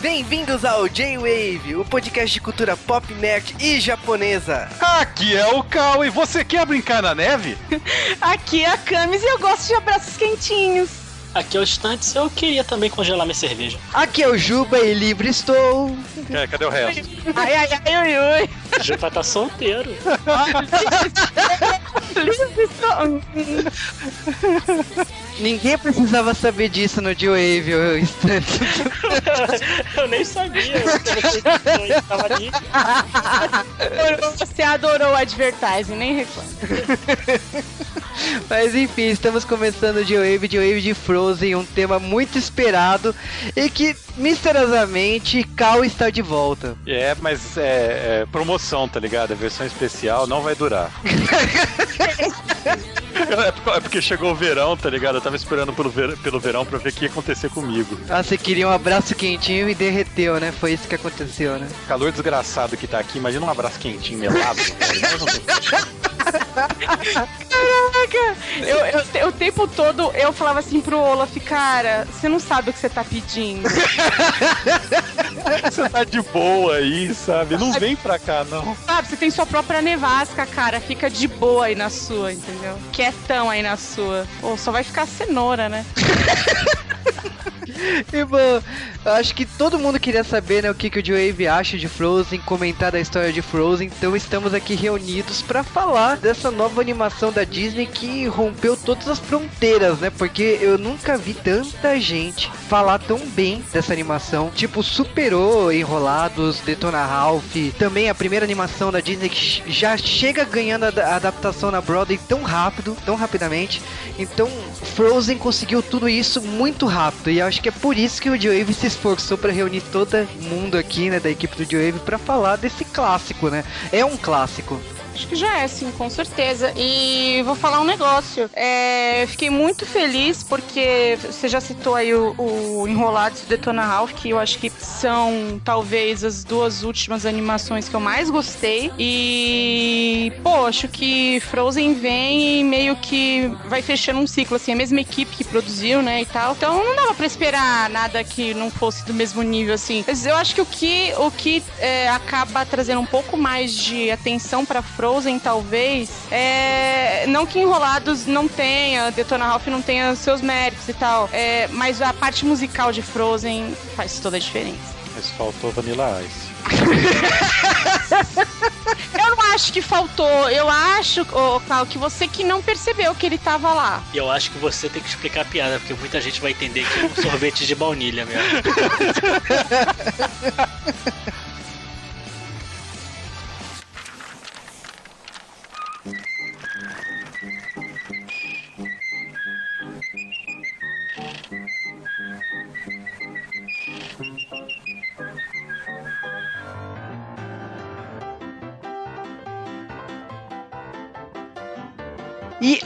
Bem-vindos ao J-Wave, o podcast de cultura pop, nerd e japonesa. Aqui é o Cal e você quer brincar na neve? Aqui é a Camis e eu gosto de abraços quentinhos. Aqui é o Stantes, eu queria também congelar minha cerveja. Aqui é o Juba e livre estou. É, cadê o resto? Ai, ai, ai, ui, ui. O Juba tá solteiro. Livre estou. Ninguém precisava saber disso no J-Wave, ô instante. eu nem sabia. Eu tava ali. Você adorou o advertising, nem reclama. Mas enfim, estamos começando o J-Wave, J-Wave de Frozen, um tema muito esperado e que misteriosamente Cal está de volta. É, mas é, é promoção, tá ligado? A versão especial não vai durar. É porque- é porque chegou o verão, tá ligado? Eu tava esperando pelo, ver- pelo verão pra ver o que ia acontecer comigo. Ah, você queria um abraço quentinho e derreteu, né? Foi isso que aconteceu, né? Calor desgraçado que tá aqui, imagina um abraço quentinho, melado. Caraca! Eu, eu- o tempo todo eu falava assim pro Olaf, cara, você não sabe o que você tá pedindo. Você tá de boa aí, sabe? Não vem pra cá, não. Sabe, você tem sua própria nevasca, cara. Fica de boa aí na sua, entendeu? Quietão aí na sua. Ou só vai ficar cenoura, né? E bom, acho que todo mundo queria saber, né, o que, que o J-Wave acha de Frozen, comentar da história de Frozen, então estamos aqui reunidos pra falar dessa nova animação da Disney que rompeu todas as fronteiras, né? Porque eu nunca vi tanta gente falar tão bem dessa animação. Tipo, superou Enrolados, Detona Ralph, também a primeira animação da Disney que já chega ganhando a adaptação na Broadway tão rápido, tão rapidamente. Então, Frozen conseguiu tudo isso muito rápido. E acho que é por isso que o J-Wave se esforçou para reunir todo mundo aqui, né, da equipe do J-Wave para falar desse clássico, né? É um clássico. Acho que já é, sim, com certeza. E vou falar um negócio. É, fiquei muito feliz porque você já citou aí o, o Enrolados e o Detona Ralph, que eu acho que são talvez as duas últimas animações que eu mais gostei. E, pô, acho que Frozen vem e meio que vai fechando um ciclo, assim, a mesma equipe que produziu, né, e tal. Então não dava pra esperar nada que não fosse do mesmo nível, assim. Mas eu acho que o que, o que é, acaba trazendo um pouco mais de atenção pra Frozen, talvez, é. Não que Enrolados não tenha, Detona Ralph não tenha seus méritos e tal, é, mas a parte musical de Frozen faz toda a diferença. Mas faltou Vanilla Ice. Eu não acho que faltou, eu acho, ô, Cal, que você que não percebeu que ele tava lá. E eu acho que você tem que explicar a piada, porque muita gente vai entender que é um sorvete de baunilha mesmo.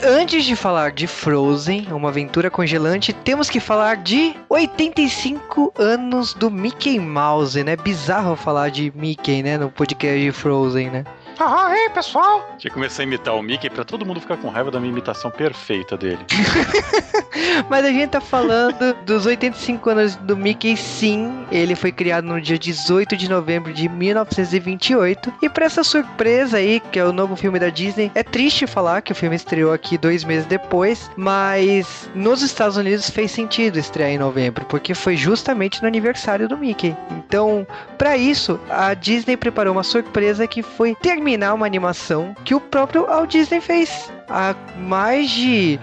Antes de falar de Frozen, uma aventura congelante, temos que falar de 85 anos do Mickey Mouse, né? Bizarro falar de Mickey, né, no podcast de Frozen, né? Ah, ei, pessoal! Tinha que começar a imitar o Mickey pra todo mundo ficar com raiva da minha imitação perfeita dele. Mas a gente tá falando dos 85 anos do Mickey, sim. Ele foi criado no dia 18 de novembro de 1928. E pra essa surpresa aí, que é o novo filme da Disney, é triste falar que o filme estreou aqui dois meses depois, mas nos Estados Unidos fez sentido estrear em novembro, porque foi justamente no aniversário do Mickey. Então, pra isso, a Disney preparou uma surpresa que foi terminar uma animação que o próprio Walt Disney fez há mais de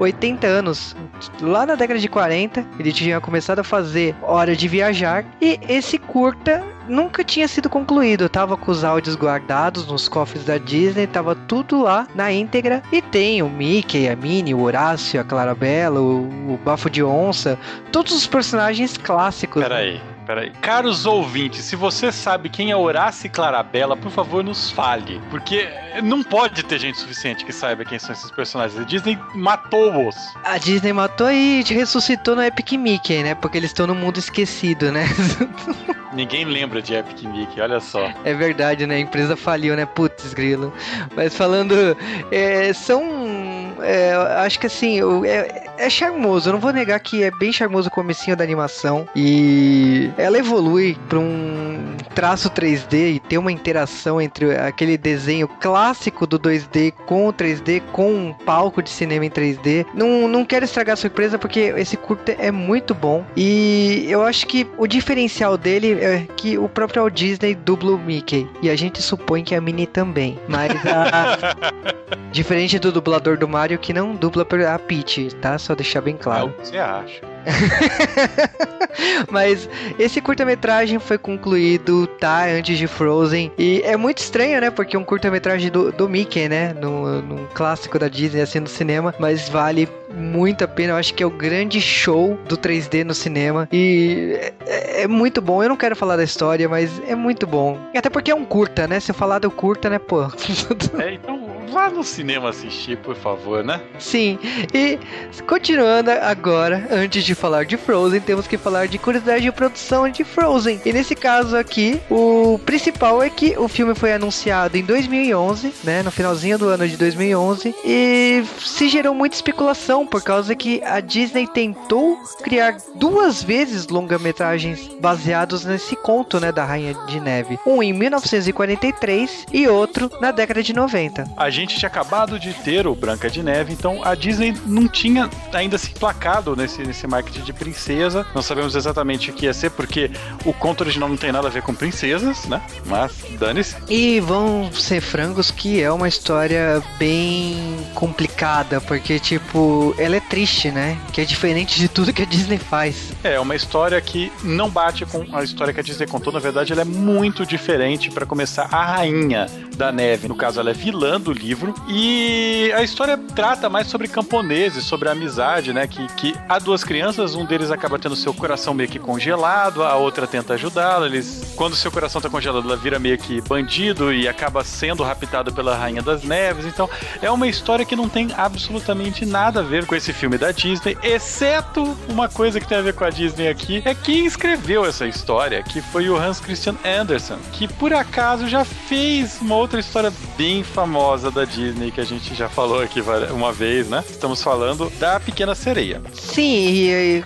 80 anos. Lá na década de 40, ele tinha começado a fazer Hora de Viajar e esse curta nunca tinha sido concluído. Tava com os áudios guardados nos cofres da Disney, tava tudo lá na íntegra. E tem o Mickey, a Minnie, o Horácio, a Clarabella, o, o Bafo de Onça, todos os personagens clássicos. Peraí, peraí. Caros ouvintes, se você sabe quem é Horácio e Clarabella, por favor, nos fale. Porque não pode ter gente suficiente que saiba quem são esses personagens. A Disney matou-os. A Disney matou e ressuscitou no Epic Mickey, né? Porque eles estão no mundo esquecido, né? Ninguém lembra de Epic Mickey, olha só. É verdade, né? A empresa faliu, né? Putz, grilo. Mas falando, é, são. é, acho que assim, o- é, é charmoso. Eu não vou negar que é bem charmoso o comecinho da animação. E ela evolui pra um traço 3D e ter uma interação entre aquele desenho clássico do 2D com o 3D, com um palco de cinema em 3D. Não, não quero estragar a surpresa porque esse curta é muito bom. E eu acho que o diferencial dele é que o próprio Walt Disney dubla o Mickey. E a gente supõe que a Minnie também. Mas a... Diferente do dublador do Mario que não dubla a Peach, tá? Só deixar bem claro. É o que você acha. Mas esse curta-metragem foi concluído, tá? Antes de Frozen. E é muito estranho, né? Porque é um curta-metragem do, do Mickey, né? Num, num clássico da Disney, assim, no cinema. Mas vale muito a pena. Eu acho que é o grande show do 3D no cinema. E é, é, muito bom. Eu não quero falar da história, mas é muito bom. E até porque é um curta, né? Se eu falar do curta, né, pô? é, então vá no cinema assistir, por favor, né? Sim. E continuando agora, antes de falar de Frozen, temos que falar de curiosidade de produção de Frozen. E nesse caso aqui, o principal é que o filme foi anunciado em 2011, né, no finalzinho do ano de 2011, e se gerou muita especulação por causa que a Disney tentou criar duas vezes longa-metragens baseados nesse conto, né, da Rainha de Neve. Um em 1943 e outro na década de 90. A gente tinha acabado de ter o Branca de Neve, então a Disney não tinha ainda se placado nesse, nesse marketing de princesa. Não sabemos exatamente o que ia ser, porque o conto original não tem nada a ver com princesas, né? Mas dane-se. E vão ser frangos que é uma história bem complicada, porque, tipo, ela é triste, né? Que é diferente de tudo que a Disney faz. É, uma história que não bate com a história que a Disney contou. Na verdade, ela é muito diferente. para começar, a rainha da neve, no caso, ela é vilã do livro. E a história trata mais sobre camponeses, sobre amizade, né? Que, que há duas crianças, um deles acaba tendo seu coração meio que congelado, a outra tenta ajudá-la. Eles, quando seu coração tá congelado, ela vira meio que bandido e acaba sendo raptado pela Rainha das Neves. Então, é uma história que não tem absolutamente nada a ver com esse filme da Disney, exceto uma coisa que tem a ver com a Disney aqui, é quem escreveu essa história, que foi o Hans Christian Andersen, que por acaso já fez uma outra história bem famosa da Disney que a gente já falou aqui uma vez, né? Estamos falando da Pequena Sereia. Sim, e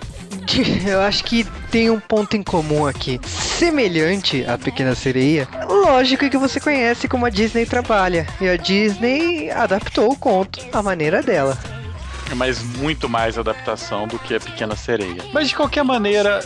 eu acho que tem um ponto em comum aqui. Semelhante à Pequena Sereia, lógico que você conhece como a Disney trabalha. E a Disney adaptou o conto à maneira dela mas muito mais adaptação do que a Pequena Sereia. Mas de qualquer maneira,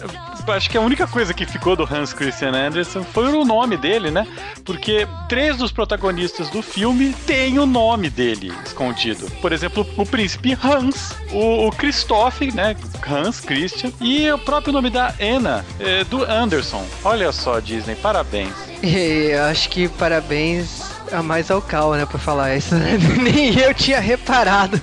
acho que a única coisa que ficou do Hans Christian Andersen foi o nome dele, né? Porque três dos protagonistas do filme têm o nome dele escondido. Por exemplo, o príncipe Hans, o, o Christoph, né? Hans Christian, e o próprio nome da Anna, é, do Anderson. Olha só, Disney, parabéns. E acho que parabéns a mais ao cal, né, pra falar isso. Né? Nem eu tinha reparado.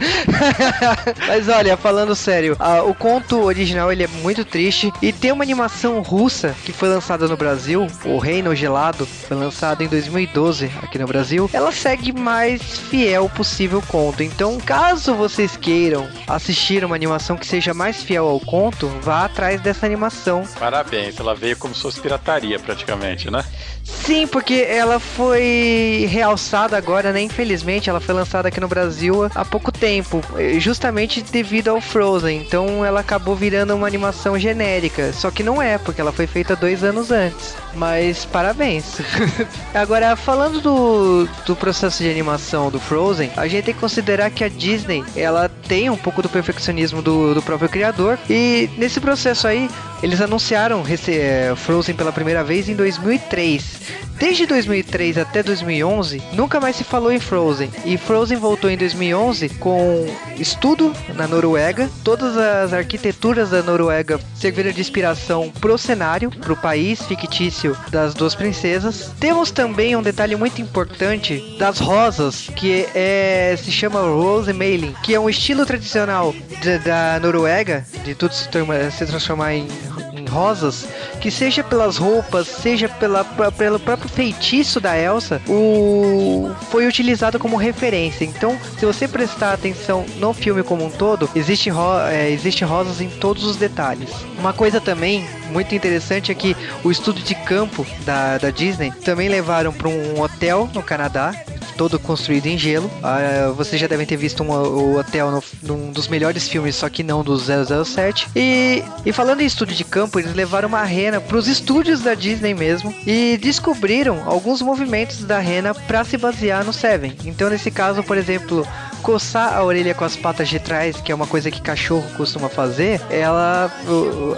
Mas olha, falando sério, a, o conto original ele é muito triste e tem uma animação russa que foi lançada no Brasil, O Reino Gelado, foi lançado em 2012 aqui no Brasil. Ela segue mais fiel possível o conto. Então, caso vocês queiram assistir uma animação que seja mais fiel ao conto, vá atrás dessa animação. Parabéns, ela veio como se fosse pirataria praticamente, né? Sim, porque ela foi realçada agora, né? Infelizmente, ela foi lançada aqui no Brasil há pouco tempo, eh, justamente devido ao Frozen. Então ela acabou virando uma animação genérica. Só que não é, porque ela foi feita dois anos antes. Mas parabéns. agora, falando do, do processo de animação do Frozen, a gente tem que considerar que a Disney ela tem um pouco do perfeccionismo do, do próprio criador. E nesse processo aí, eles anunciaram é, Frozen pela primeira vez em 2003. Desde 2003 até 2011, nunca mais se falou em Frozen. E Frozen voltou em 2011 com estudo na Noruega. Todas as arquiteturas da Noruega serviram de inspiração pro cenário, pro país fictício das duas princesas. Temos também um detalhe muito importante das rosas, que é, se chama Rose Mailing, que é um estilo tradicional de, da Noruega, de tudo se, se transformar em rosas, que seja pelas roupas, seja pela, pelo próprio feitiço da Elsa, o foi utilizado como referência. Então, se você prestar atenção no filme como um todo, existe, ro é, existe rosas em todos os detalhes. Uma coisa também muito interessante é que o estudo de campo da, da Disney também levaram para um hotel no Canadá todo construído em gelo. Uh, vocês já devem ter visto uma, o hotel no, num dos melhores filmes, só que não do 007. E, e falando em estúdio de campo, eles levaram uma rena para os estúdios da Disney mesmo e descobriram alguns movimentos da rena para se basear no Seven. Então, nesse caso, por exemplo, coçar a orelha com as patas de trás, que é uma coisa que cachorro costuma fazer, ela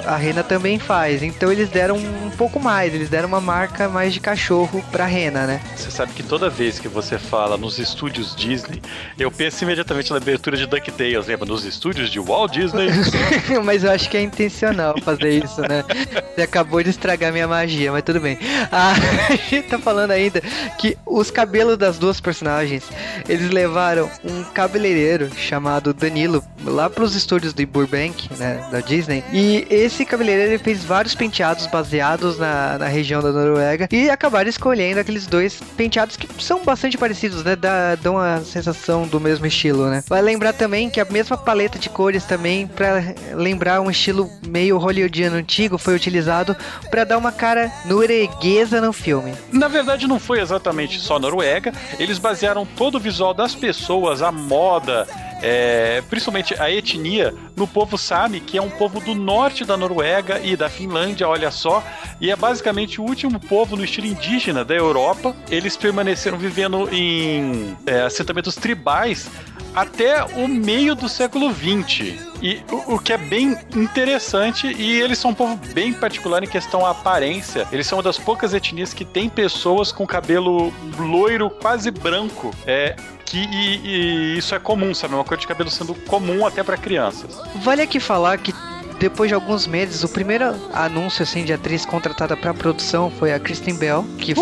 a rena também faz. Então eles deram um pouco mais, eles deram uma marca mais de cachorro pra rena, né? Você sabe que toda vez que você fala nos estúdios Disney, eu penso imediatamente na abertura de DuckTales, lembra? Nos estúdios de Walt Disney. mas eu acho que é intencional fazer isso, né? Você acabou de estragar minha magia, mas tudo bem. Ah, a gente tá falando ainda que os cabelos das duas personagens, eles levaram um cabeleireiro chamado Danilo lá pros estúdios de Burbank, né, da Disney. E esse cabeleireiro fez vários penteados baseados na, na região da Noruega e acabaram escolhendo aqueles dois penteados que são bastante parecidos, né, dá, dão a sensação do mesmo estilo, né. Vai lembrar também que a mesma paleta de cores também para lembrar um estilo meio hollywoodiano antigo foi utilizado para dar uma cara norueguesa no filme. Na verdade não foi exatamente só Noruega, eles basearam todo o visual das pessoas, a moda, é, principalmente a etnia, no povo Sami, que é um povo do norte da Noruega e da Finlândia, olha só, e é basicamente o último povo no estilo indígena da Europa. Eles permaneceram vivendo em é, assentamentos tribais até o meio do século XX. E o, que é bem interessante, e eles são um povo bem particular em questão à aparência. Eles são uma das poucas etnias que tem pessoas com cabelo loiro, quase branco. É, que e, e isso é comum, sabe? Uma cor de cabelo sendo comum até para crianças. Vale aqui falar que depois de alguns meses, o primeiro anúncio assim de atriz contratada para produção foi a Kristen Bell, que,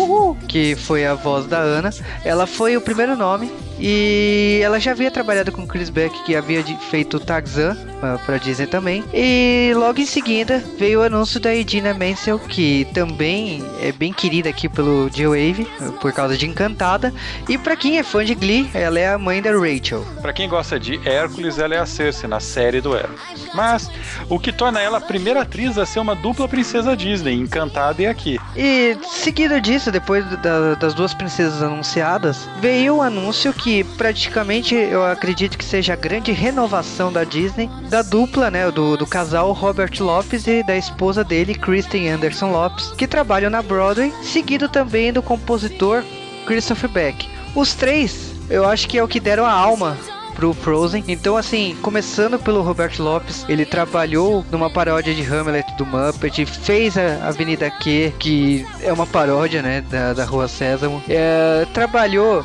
que foi a voz da Ana. Ela foi o primeiro nome e ela já havia trabalhado com Chris Beck, que havia feito Tarzan para Disney também. E logo em seguida veio o anúncio da Edina Menzel, que também é bem querida aqui pelo J-Wave, por causa de Encantada. E para quem é fã de Glee, ela é a mãe da Rachel. Para quem gosta de Hércules, ela é a Cersei na série do Hércules. Mas o que torna ela a primeira atriz a ser uma dupla princesa Disney, Encantada e aqui. E seguido disso, depois da, das duas princesas anunciadas, veio o anúncio que que praticamente eu acredito que seja a grande renovação da Disney, da dupla, né, do, do casal Robert Lopes e da esposa dele, Kristen Anderson Lopes, que trabalham na Broadway, seguido também do compositor Christopher Beck. Os três, eu acho que é o que deram a alma pro Frozen. Então, assim, começando pelo Robert Lopes, ele trabalhou numa paródia de Hamlet do Muppet, fez a Avenida Q, que é uma paródia, né, da, da Rua Sésamo. É, trabalhou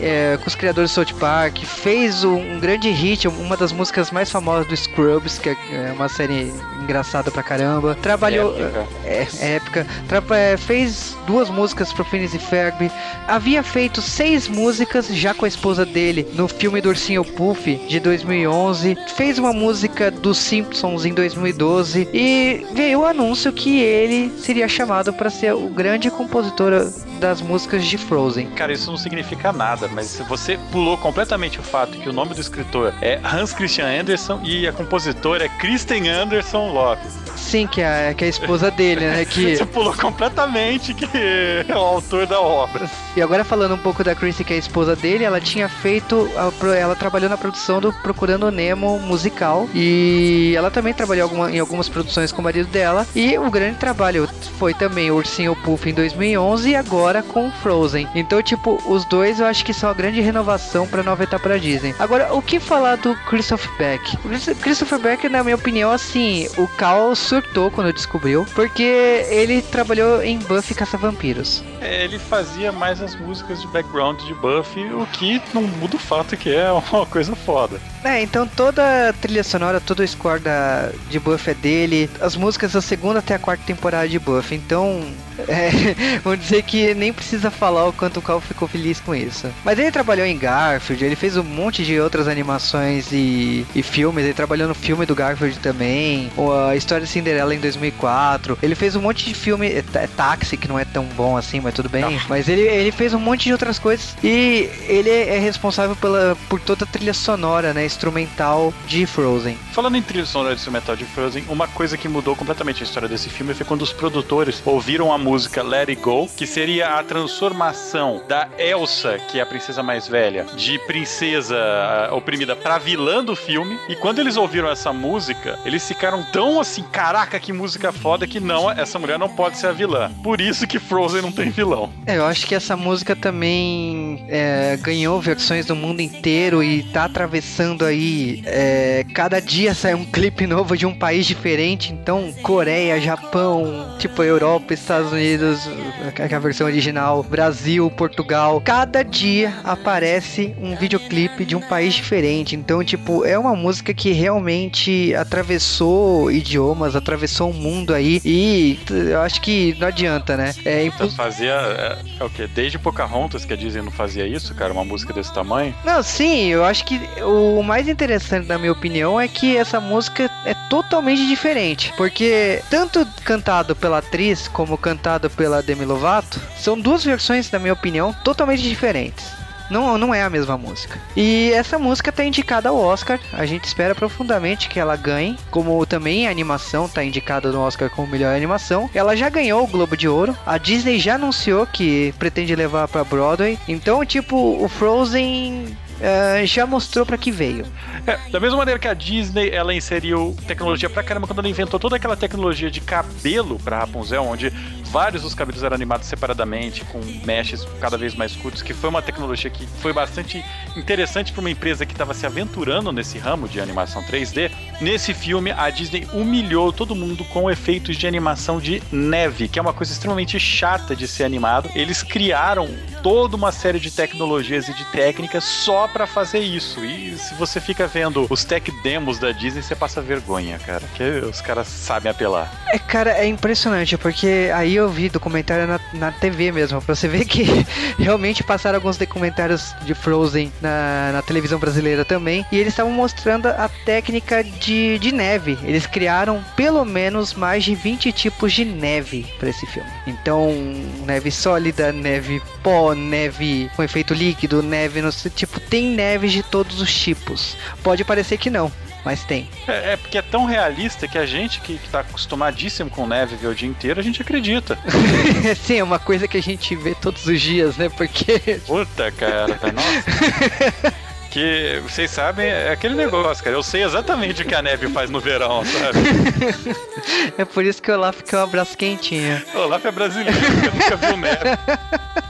é, com os criadores do South Park, fez um grande hit, uma das músicas mais famosas do Scrubs, que é uma série engraçada pra caramba. Trabalhou. Épica. É, é épica. Tra é, fez duas músicas pro Phineas e Ferb. Havia feito seis músicas já com a esposa dele no filme do Ursinho Puff de 2011. Fez uma música dos Simpsons em 2012. E veio o anúncio que ele seria chamado para ser o grande compositor das músicas de Frozen. Cara, isso não significa nada, mas você pulou completamente o fato que o nome do escritor é Hans Christian Andersen e a compositora é Kristen Anderson Lopes. Sim, que é, que é a esposa dele, né? Que... Você pulou completamente que é o autor da obra. E agora falando um pouco da Chrissy, que é a esposa dele, ela tinha feito. Ela trabalhou na produção do Procurando Nemo musical. E ela também trabalhou em algumas produções com o marido dela. E o grande trabalho foi também Ursinho Puff em 2011 e agora com Frozen. Então, tipo, os dois eu acho que são a grande renovação para nova etapa da Disney. Agora, o que falar do Christopher Beck? Christopher Beck, na minha opinião, assim, o caos surtou quando descobriu, porque ele trabalhou em Buffy Caça-Vampiros. É, ele fazia mais as músicas de background de Buffy, o que não muda o fato que é uma coisa foda. É, então toda a trilha sonora, todo o score da, de Buffy é dele, as músicas da segunda até a quarta temporada de Buffy, então é, vamos dizer que nem precisa falar o quanto o Cal ficou feliz com isso. Mas ele trabalhou em Garfield, ele fez um monte de outras animações e, e filmes, ele trabalhou no filme do Garfield também, a história de Cinderela em 2004, ele fez um monte de filme, é, é Táxi, que não é tão bom assim, mas tudo bem. Não. Mas ele, ele fez um monte de outras coisas e ele é responsável pela, por toda a trilha sonora, né, instrumental de Frozen. Falando em trilha sonora instrumental de Frozen, uma coisa que mudou completamente a história desse filme foi quando os produtores ouviram a música Let It Go, que seria a transformação da Elsa, que é a princesa mais velha, de princesa oprimida para vilã do filme. E quando eles ouviram essa música, eles ficaram tão assim, caraca, que música foda, que não, essa mulher não pode ser a vilã. Por isso que Frozen não tem vilão. É, eu acho que essa música também é, ganhou versões do mundo inteiro e tá atravessando aí. É, cada dia sai um clipe novo de um país diferente. Então, Coreia, Japão, tipo Europa, Estados Unidos, a versão original, Brasil, Portugal. Cada dia aparece um videoclipe de um país diferente. Então, tipo, é uma música que realmente atravessou idiomas, atravessou o mundo aí. E eu acho que não adianta, né? É impo... Fazia. É, é, o quê? Desde Pocahontas que a Disney não fazia isso, cara? Uma música desse tamanho? Não, sim, eu acho que o mais interessante, na minha opinião, é que essa música é totalmente diferente. Porque tanto cantado pela atriz como cantado pela Demi Lovato são duas versões, na minha opinião, totalmente diferentes. Não, não é a mesma música. E essa música tá indicada ao Oscar. A gente espera profundamente que ela ganhe. Como também a animação tá indicada no Oscar como melhor animação. Ela já ganhou o Globo de Ouro. A Disney já anunciou que pretende levar para Broadway. Então, tipo, o Frozen Uh, já mostrou para que veio. É, da mesma maneira que a Disney, ela inseriu tecnologia pra caramba quando ela inventou toda aquela tecnologia de cabelo pra Rapunzel, onde vários dos cabelos eram animados separadamente, com meshes cada vez mais curtos, que foi uma tecnologia que foi bastante interessante para uma empresa que estava se aventurando nesse ramo de animação 3D. Nesse filme, a Disney humilhou todo mundo com efeitos de animação de neve, que é uma coisa extremamente chata de ser animado. Eles criaram toda uma série de tecnologias e de técnicas só para fazer isso. E se você fica vendo os tech demos da Disney, você passa vergonha, cara, que os caras sabem apelar. É, cara, é impressionante, porque aí eu vi documentário na, na TV mesmo, pra você ver que realmente passaram alguns documentários de Frozen na, na televisão brasileira também, e eles estavam mostrando a técnica de, de neve. Eles criaram pelo menos mais de 20 tipos de neve para esse filme. Então, neve sólida, neve pó, neve com efeito líquido, neve no tipo, tem neves de todos os tipos. Pode parecer que não, mas tem. É, é, porque é tão realista que a gente que, que tá acostumadíssimo com neve ver o dia inteiro, a gente acredita. Sim, é uma coisa que a gente vê todos os dias, né? Porque. Puta, cara, tá, nossa. que vocês sabem, é aquele negócio, cara. Eu sei exatamente o que a neve faz no verão, sabe? é por isso que o Olaf quer um abraço quentinho. O Olaf é brasileiro, nunca viu neve.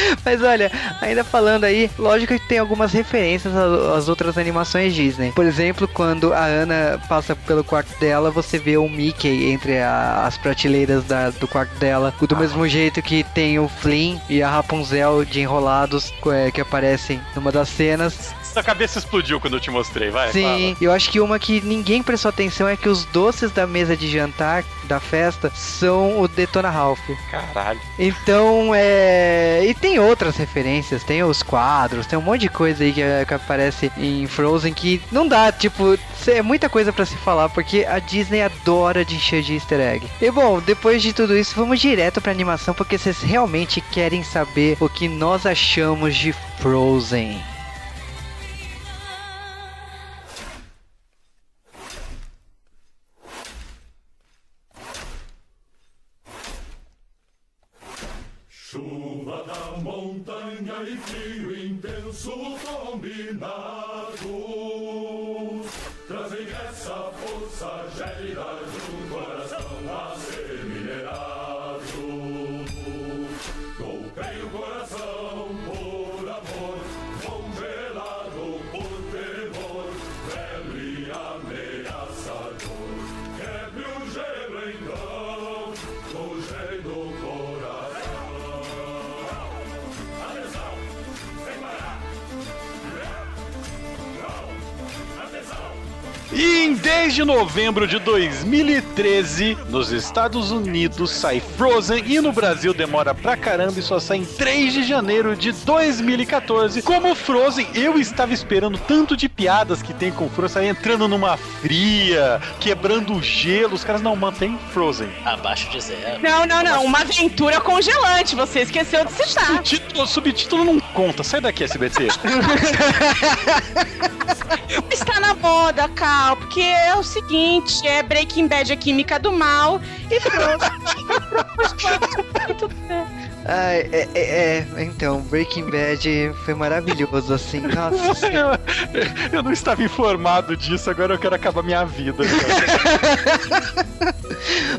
Mas olha, ainda falando aí, lógico que tem algumas referências às outras animações Disney. Por exemplo, quando a Ana passa pelo quarto dela, você vê o Mickey entre a, as prateleiras da, do quarto dela. Do ah. mesmo jeito que tem o Flynn e a Rapunzel de enrolados é, que aparecem numa das cenas. Sua cabeça explodiu quando eu te mostrei, vai. Sim, fala. eu acho que uma que ninguém prestou atenção é que os doces da mesa de jantar da festa são o Detona Ralph. Caralho. Então, é. E tem outras referências, tem os quadros, tem um monte de coisa aí que, que aparece em Frozen que não dá, tipo, é muita coisa para se falar, porque a Disney adora de encher de easter egg. E bom, depois de tudo isso, vamos direto pra animação, porque vocês realmente querem saber o que nós achamos de Frozen. E frio intenso combinados E em 10 de novembro de 2013, nos Estados Unidos sai Frozen e no Brasil demora pra caramba e só sai em 3 de janeiro de 2014. Como Frozen, eu estava esperando tanto de piadas que tem com Frozen, sai entrando numa fria, quebrando o gelo. Os caras não mantêm Frozen. Abaixo de zero. Não, não, não. Uma aventura congelante. Você esqueceu de citar. Subtítulo, subtítulo não conta. Sai daqui, SBT. Está na moda, Cal, porque é o seguinte: é Breaking Bad a química do mal e pronto. Ah, é, é, é, então, Breaking Bad foi maravilhoso, assim, nossa. eu, eu não estava informado disso, agora eu quero acabar minha vida.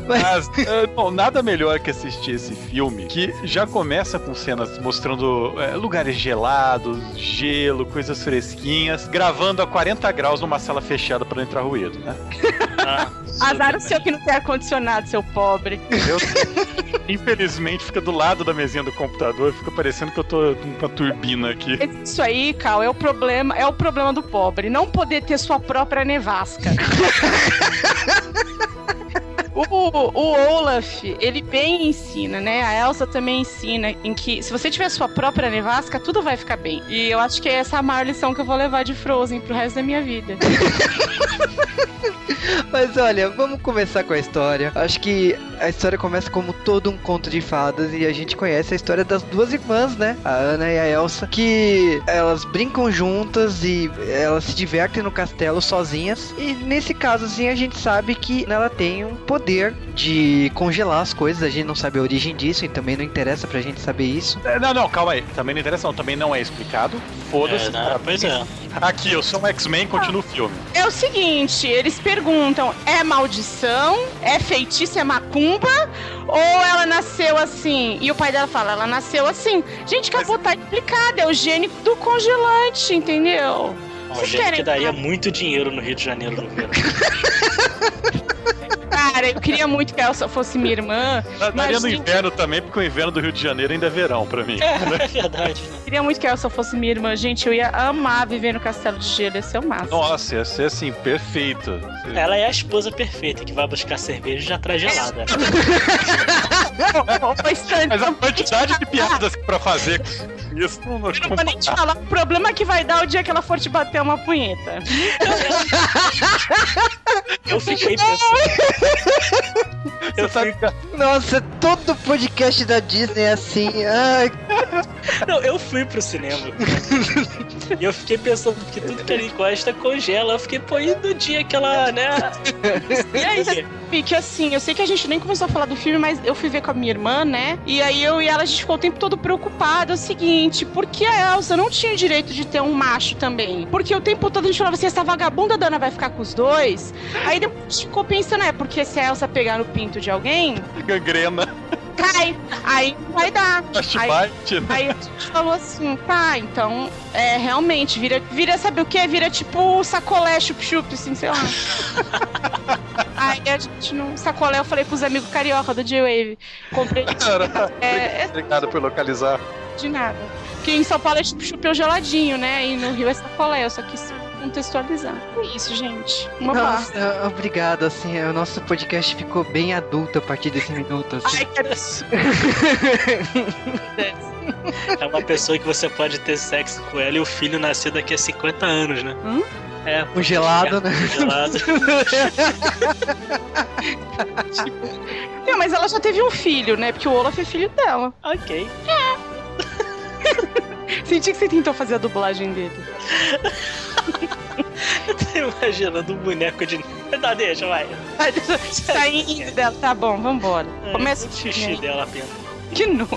Mas, é, bom, nada melhor que assistir esse filme, que já começa com cenas mostrando é, lugares gelados, gelo, coisas fresquinhas, gravando a 40 graus numa sala fechada para não entrar ruído, né? Ah, Azar o seu que não tem ar-condicionado, seu pobre. Eu, infelizmente, fica do lado da mesinha do computador, fica parecendo que eu tô com uma turbina aqui. Isso aí, Cal, é o problema, é o problema do pobre, não poder ter sua própria nevasca. O, o Olaf, ele bem ensina, né? A Elsa também ensina em que se você tiver sua própria nevasca, tudo vai ficar bem. E eu acho que essa é a maior lição que eu vou levar de Frozen pro resto da minha vida. Mas olha, vamos começar com a história. Acho que a história começa como todo um conto de fadas e a gente conhece a história das duas irmãs, né? A Ana e a Elsa, que elas brincam juntas e elas se divertem no castelo sozinhas. E nesse caso, assim, a gente sabe que ela tem um poder de congelar as coisas. A gente não sabe a origem disso e também não interessa pra gente saber isso. É, Não, não, calma aí. Também não interessa, não. Também não é explicado. Foda-se. é, né? Pois é. Aqui, eu sou um X-Men, continua o filme. É o seguinte, eles perguntam: é maldição? É feitiço? É macumba? Ou ela nasceu assim? E o pai dela fala: ela nasceu assim. Gente, acabou, tá explicado. É o gene do congelante, entendeu? Um querem que daria muito dinheiro no Rio de Janeiro no verão. Cara, eu queria muito que a Elsa fosse minha irmã. Da- Daria mas, no inverno também, porque o inverno do Rio de Janeiro ainda é verão pra mim. É verdade, né? queria muito que a Elsa fosse minha irmã. Gente, eu ia amar viver no castelo de gelo. Ia ser o máximo. Nossa, ia ser assim, perfeito. Ela é a esposa perfeita que vai buscar cerveja e já traz gelada. Mas a quantidade de piadas pra fazer com isso não, não Eu não vou nem te falar. O problema é que vai dar o dia que ela for te bater uma punheta. Eu fiquei pensando. Eu sabe Nossa, todo podcast da Disney é assim. Ai, não, eu fui pro cinema. E eu fiquei pensando que tudo que ele encosta congela. Eu fiquei, pô, e no dia que ela, né? E aí? E que assim, eu sei que a gente nem começou a falar do filme, mas eu fui ver com a minha irmã, né? E aí eu e ela, a gente ficou o tempo todo preocupada. É o seguinte, por que a Elsa não tinha direito de ter um macho também? Porque o tempo todo a gente falava assim, essa vagabunda da Ana vai ficar com os dois? Aí depois a gente ficou pensando, é, porque se a Elsa pegar no pinto de alguém, gangrena, cai. Aí não vai dar. Aí, chibite, né? aí a gente falou assim, tá, então, é, realmente, vira, vira, sabe o que? Vira tipo sacolé, chup-chup, assim, sei lá. aí a gente não. Sacolé, eu falei pros amigos carioca do J-Wave. Comprei é, é Obrigado por localizar. de nada. Porque em São Paulo é chup-chup é o geladinho, né? E no Rio é sacolé, eu só quis contextualizar. É isso, gente. Uma nossa, obrigado, assim, o nosso podcast ficou bem adulto a partir desse minuto, assim. Ai, que absurdo. É uma pessoa que você pode ter sexo com ela e o filho nascer daqui a 50 anos, né? Hum? É. Congelado, né? Gelado. Não, mas ela já teve um filho, né? Porque o Olaf é filho dela. ok. Senti que você tentou fazer a dublagem dele. Eu tô imaginando um boneco de. Não, deixa, vai. Saindo dela. Tá bom, vambora. Começa o xixi dela apenas. Que nojo.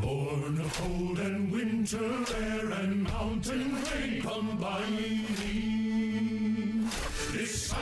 Born of cold and winter air and mountain rain combining.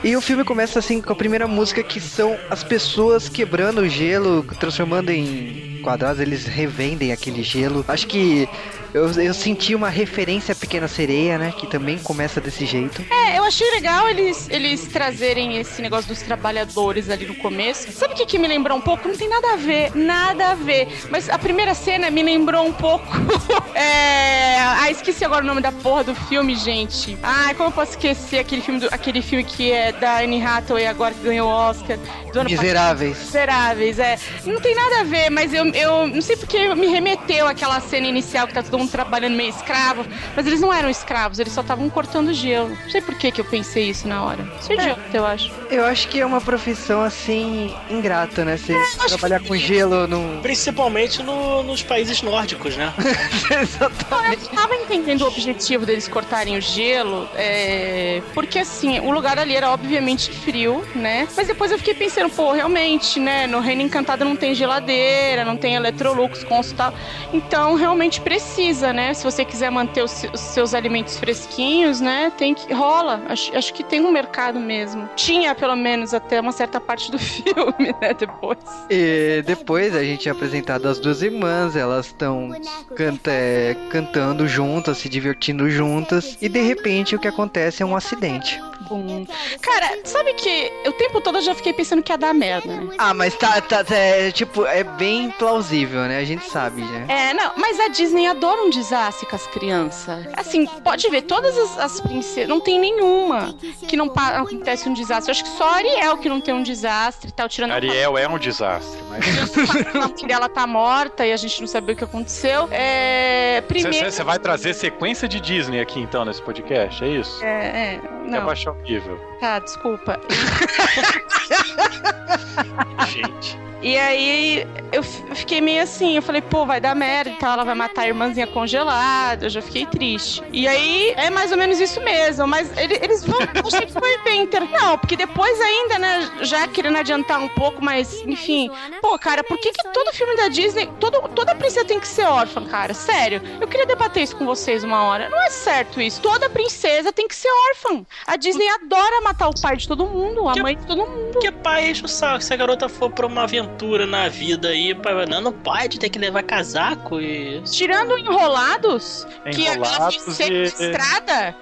E o filme começa assim com a primeira música que são as pessoas quebrando o gelo, transformando em quadrados, eles revendem aquele gelo. Acho que eu, eu senti uma referência à Pequena Sereia, né? Que também começa desse jeito. É, eu achei legal eles, eles trazerem esse negócio dos trabalhadores ali no começo. Sabe o que, que me lembrou um pouco? Não tem nada a ver, nada a ver. Mas a primeira cena me lembrou um pouco. é... Ah, esqueci agora o nome da porra do filme, gente. Ah, como eu posso esquecer aquele filme, do, aquele filme que é da Anne Hathaway agora que ganhou o Oscar do ano Miseráveis. passado? Miseráveis, é. Não tem nada a ver, mas eu, eu não sei porque me remeteu àquela cena inicial que tá todo mundo trabalhando meio escravo. Mas eles não eram escravos, eles só estavam cortando gelo. Não sei por que, que eu pensei isso na hora. Isso é idiota, eu acho. Eu acho que é uma profissão assim ingrata, né? Você acho trabalhar com gelo num. Principalmente no- nos países nórdicos, né? Exatamente. Eu tava entendendo o objetivo deles cortarem o gelo, é, porque assim, o lugar ali era obviamente frio, né? Mas depois eu fiquei pensando, pô, realmente, né? No Reino Encantado não tem geladeira, não tem Electrolux, Consul e tal. Então realmente precisa, né? Se você quiser manter os seus alimentos fresquinhos, né? Tem que. rola. Acho, acho que tem um mercado mesmo. Tinha, pelo menos, até uma certa parte do filme, né? Depois. E depois a gente é apresentado as duas irmãs, elas estão canta, é, cantando juntas, se divertindo juntas, e de repente o que acontece é um acidente. Bum. Cara, sabe que o tempo todo eu já fiquei pensando que ia dar merda, né? Ah, mas tá, tá, é, tipo, é bem plausível, né? A gente sabe, né? É, não, mas a Disney adora um desastre com as crianças. Assim, pode ver, todas as, as princesas, não tem nenhuma que não acontece um desastre. Eu acho que só a Ariel que não tem um desastre, tá tirando a Ariel é um desastre, mas. a mãe dela tá morta e a gente não sabe o que aconteceu. É. Primeiro. Você vai trazer sequência de Disney aqui então nesse podcast, é isso? É, é, É não, baixar o nível. tá, desculpa. Gente. E aí eu fiquei meio assim, eu falei, pô, vai dar merda e tal, ela vai matar a irmãzinha congelada, eu já fiquei triste. E aí é mais ou menos isso mesmo, mas ele- eles vão. Eu achei que foi bem inter... Não, porque depois ainda, né, já querendo adiantar um pouco, mas enfim. Pô, cara, por que, que todo filme da Disney, todo, toda princesa tem que ser órfã, cara? Sério. Eu queria debater isso com vocês uma hora. Não é certo isso. Toda princesa tem que ser órfã. A Disney adora matar o pai de todo mundo, a Que- mãe de todo mundo. Porque pai enche o saco. Se a garota for pra uma aventura na vida aí, pai vai, não, não pode, tem que levar casaco e. Tirando enrolados, que ela foi Enrolados e- sequestrada.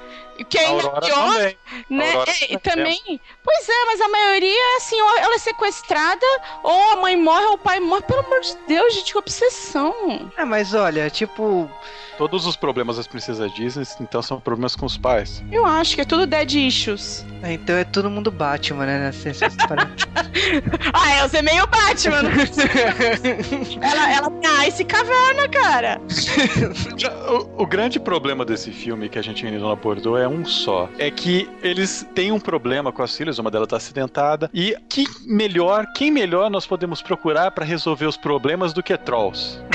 Que é ainda pior, também. né? É, e também. Pois é, mas a maioria é assim, ou ela é sequestrada, ou a mãe morre, ou o pai morre. Pelo amor de Deus, gente, que obsessão. Ah, mas olha, tipo, Todos os problemas das princesas Disney, então, são problemas com os pais. Eu acho que é tudo dead issues. então é todo mundo Batman, né? Nessa nessa história. Ah, Elsa é meio Batman. ela, ela tem Ice Caverna, cara. O, o grande problema desse filme que a gente ainda não abordou é um só. É que eles têm um problema com as filhas, uma delas tá acidentada. E que melhor, quem melhor nós podemos procurar pra resolver os problemas do que Trolls?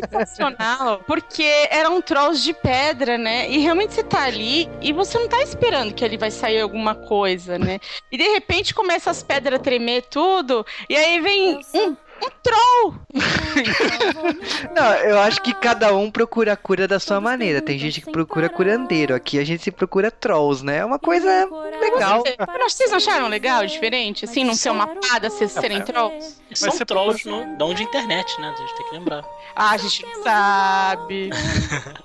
sensacional, porque eram trolls de pedra, né? E realmente você tá ali e você não tá esperando que ali vai sair alguma coisa, né? E de repente começa as pedras a tremer tudo, e aí vem um, um troll. Não, eu acho que cada um procura a cura da sua maneira. Tem gente que procura curandeiro. Aqui a gente se procura trolls, né? É uma coisa legal. Você- Mas Vocês não acharam legal, diferente? Assim, não ser uma fada, vocês serem trolls? São você trolls no, dão de internet, né? A gente tem que lembrar. Ah, a gente não sabe.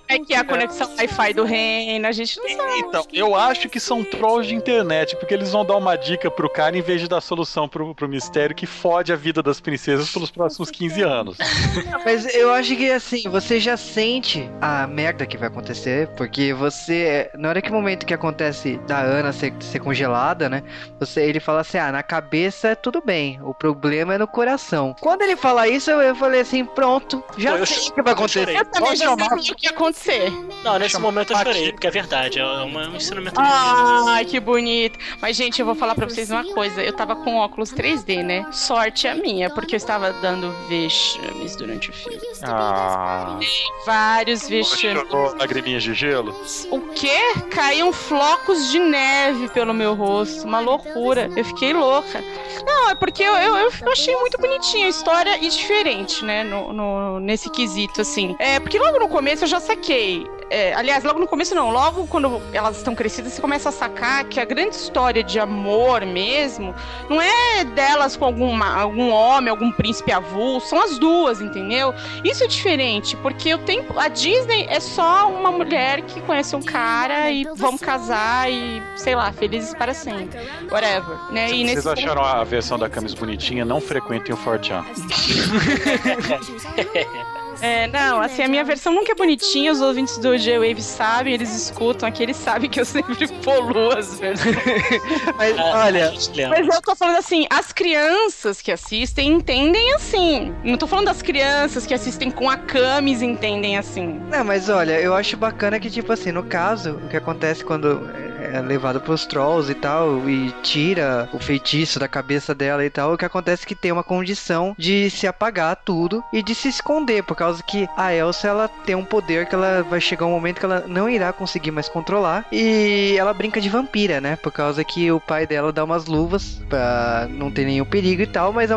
É que é a conexão Wi-Fi do reino, a gente não sabe. Então, eu acho que são trolls de internet, porque eles vão dar uma dica pro cara em vez de dar solução pro, pro mistério que fode a vida das princesas pelos próximos 15 anos. Mas eu acho que assim, você já sente a merda que vai acontecer, porque você, na hora que o momento que acontece da Ana ser, ser congelada, né? Você, ele fala assim: ah, na cabeça é tudo bem, o problema é no coração. Quando ele fala isso, eu, eu falei assim: pronto, já eu sei o que vai eu acontecer. chorei. Eu também Pode já sabia o que ia acontecer. Não, nesse Chama- momento eu chorei, Aqui. porque é verdade, é um ensinamento de vida. Ai, que bonito. Mas, gente, eu vou falar pra vocês uma coisa. Eu tava com óculos 3D, né? Sorte a minha, porque eu estava dando vexames durante o filme. Ah. Vários vexames. Chorou lagriminhas de gelo? O quê? Caíam flocos de neve pelo meu rosto. Uma loucura. Eu fiquei louca. Não, é porque eu, eu, eu achei muito bonitinha a história e diferente, né? No, no- nesse quesito, assim. É, porque logo no começo eu já saquei. É, aliás, logo no começo não, logo quando elas estão crescidas, você começa a sacar que a grande história de amor mesmo não é delas com alguma, algum homem, algum príncipe avulso, são as duas, entendeu? Isso é diferente, porque o tempo, a Disney é só uma mulher que conhece um cara e vão casar e, sei lá, felizes para sempre. Whatever, né? E Vocês acharam a versão da Camis bonitinha? Não frequentem o Fortran. É, não, assim, a minha versão nunca é bonitinha, os ouvintes do J-Wave sabem, eles escutam aqui, eles sabem que eu sempre poluo as versões. Mas, Ah, olha. Mas eu tô falando assim, as crianças que assistem entendem assim. Não tô falando das crianças que assistem com a Camis entendem assim. Não, mas olha, eu acho bacana que, tipo assim, no caso, o que acontece quando é levado pros trolls e tal, e tira o feitiço da cabeça dela e tal, o que acontece é que tem uma condição de se apagar tudo e de se esconder, por causa que a Elsa, ela tem um poder que ela vai chegar um momento que ela não irá conseguir mais controlar, e ela brinca de vampira, né, por causa que o pai dela dá umas luvas pra não ter nenhum perigo e tal, mas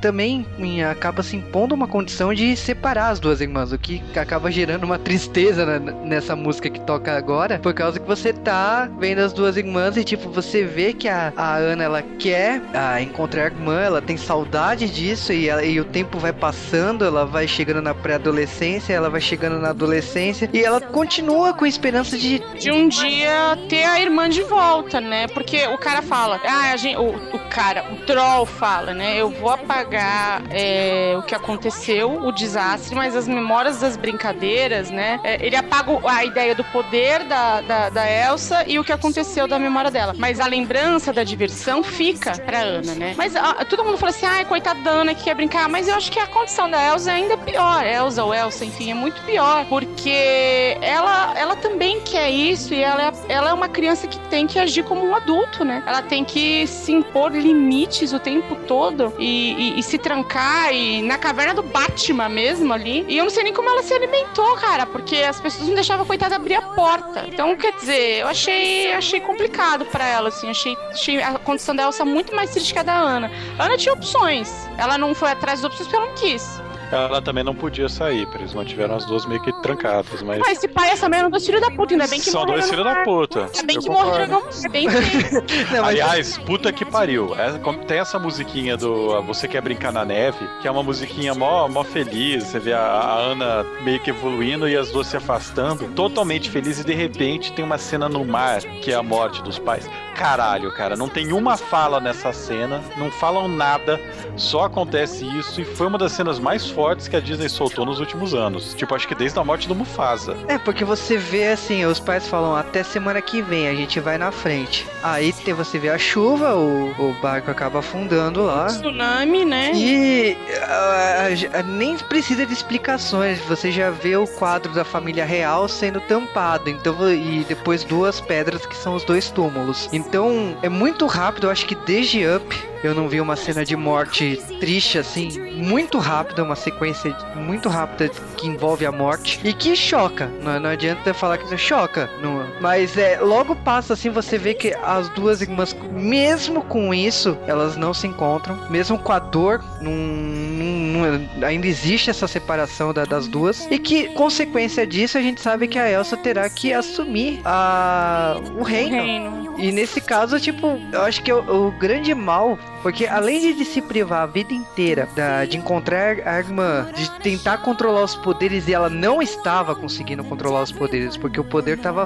também acaba se impondo uma condição de separar as duas irmãs, o que acaba gerando uma tristeza nessa música que toca agora, por causa que você tá vendo as duas irmãs e tipo, você vê que a, a Ana ela quer ah, encontrar a irmã, ela tem saudade disso e, ela- e o tempo vai passando, ela vai chegando na pré-adolescência, ela vai chegando na adolescência e ela continua com esperança de De um dia ter a irmã de volta, né? Porque o cara fala, ah, a gente, o, o cara, o troll fala, né? Eu vou apagar é, o que aconteceu, o desastre, mas as memórias das brincadeiras, né? é, ele apaga a ideia do poder da, da, da Elsa e o que aconteceu da memória dela. Mas a lembrança da diversão fica pra Ana, né? Mas ah, todo mundo fala assim, ai, coitada da Ana que quer brincar, mas eu acho que a condição da Elsa é ainda pior. Elsa ou Elsa, enfim, é muito pior. Porque ela, ela também quer isso e ela é, ela é uma criança que tem que agir como um adulto, né? Ela tem que se impor limites o tempo todo e, e- e se trancar e na caverna do Batman mesmo ali. E eu não sei nem como ela se alimentou, cara, porque as pessoas não deixavam a coitada abrir a porta. Então, quer dizer, eu achei, achei complicado pra ela, assim. Achei, achei a condição da Elsa muito mais triste que a da Ana. A Ana tinha opções. Ela não foi atrás das opções porque ela não quis. Ela também não podia sair, por eles mantiveram as duas meio que trancadas, mas. Mas esse pai e essa mãe eram dois filhos da puta, ainda bem que São morreram. dois filhos da puta. Ainda bem Eu que concordo. morreram É bem Aliás, puta que pariu. É, tem essa musiquinha do Você Quer Brincar na Neve, que é uma musiquinha mó, mó feliz. Você vê a, a Ana meio que evoluindo e as duas se afastando, totalmente feliz, e de repente tem uma cena no mar, que é a morte dos pais. Caralho, cara, não tem uma fala nessa cena, não falam nada, só acontece isso, e foi uma das cenas mais fortes que a Disney soltou nos últimos anos. Tipo, acho que desde a morte do Mufasa. É, porque você vê assim, os pais falam até semana que vem, a gente vai na frente. Aí você vê a chuva, o, o barco acaba afundando lá. Tsunami, né? E ah, nem precisa de explicações, você já vê o quadro da família real sendo tampado, então e depois duas pedras que são os dois túmulos. Então é muito rápido, eu acho que desde Up eu não vi uma cena de morte triste assim, muito rápida, uma sequência muito rápida que envolve a morte e que choca. Não, não adianta falar que não choca, não, mas é logo passa assim você vê que as duas irmãs, mesmo com isso, elas não se encontram, mesmo com a dor, não, ainda existe essa separação da- das duas e que consequência disso a gente sabe que a Elsa terá que assumir a, o reino. Reino. E nesse caso, tipo, eu acho que o, o grande mal, porque além de, se privar a vida inteira da- de encontrar a irmã, de tentar controlar os poderes, e ela não estava conseguindo controlar os poderes, porque o poder estava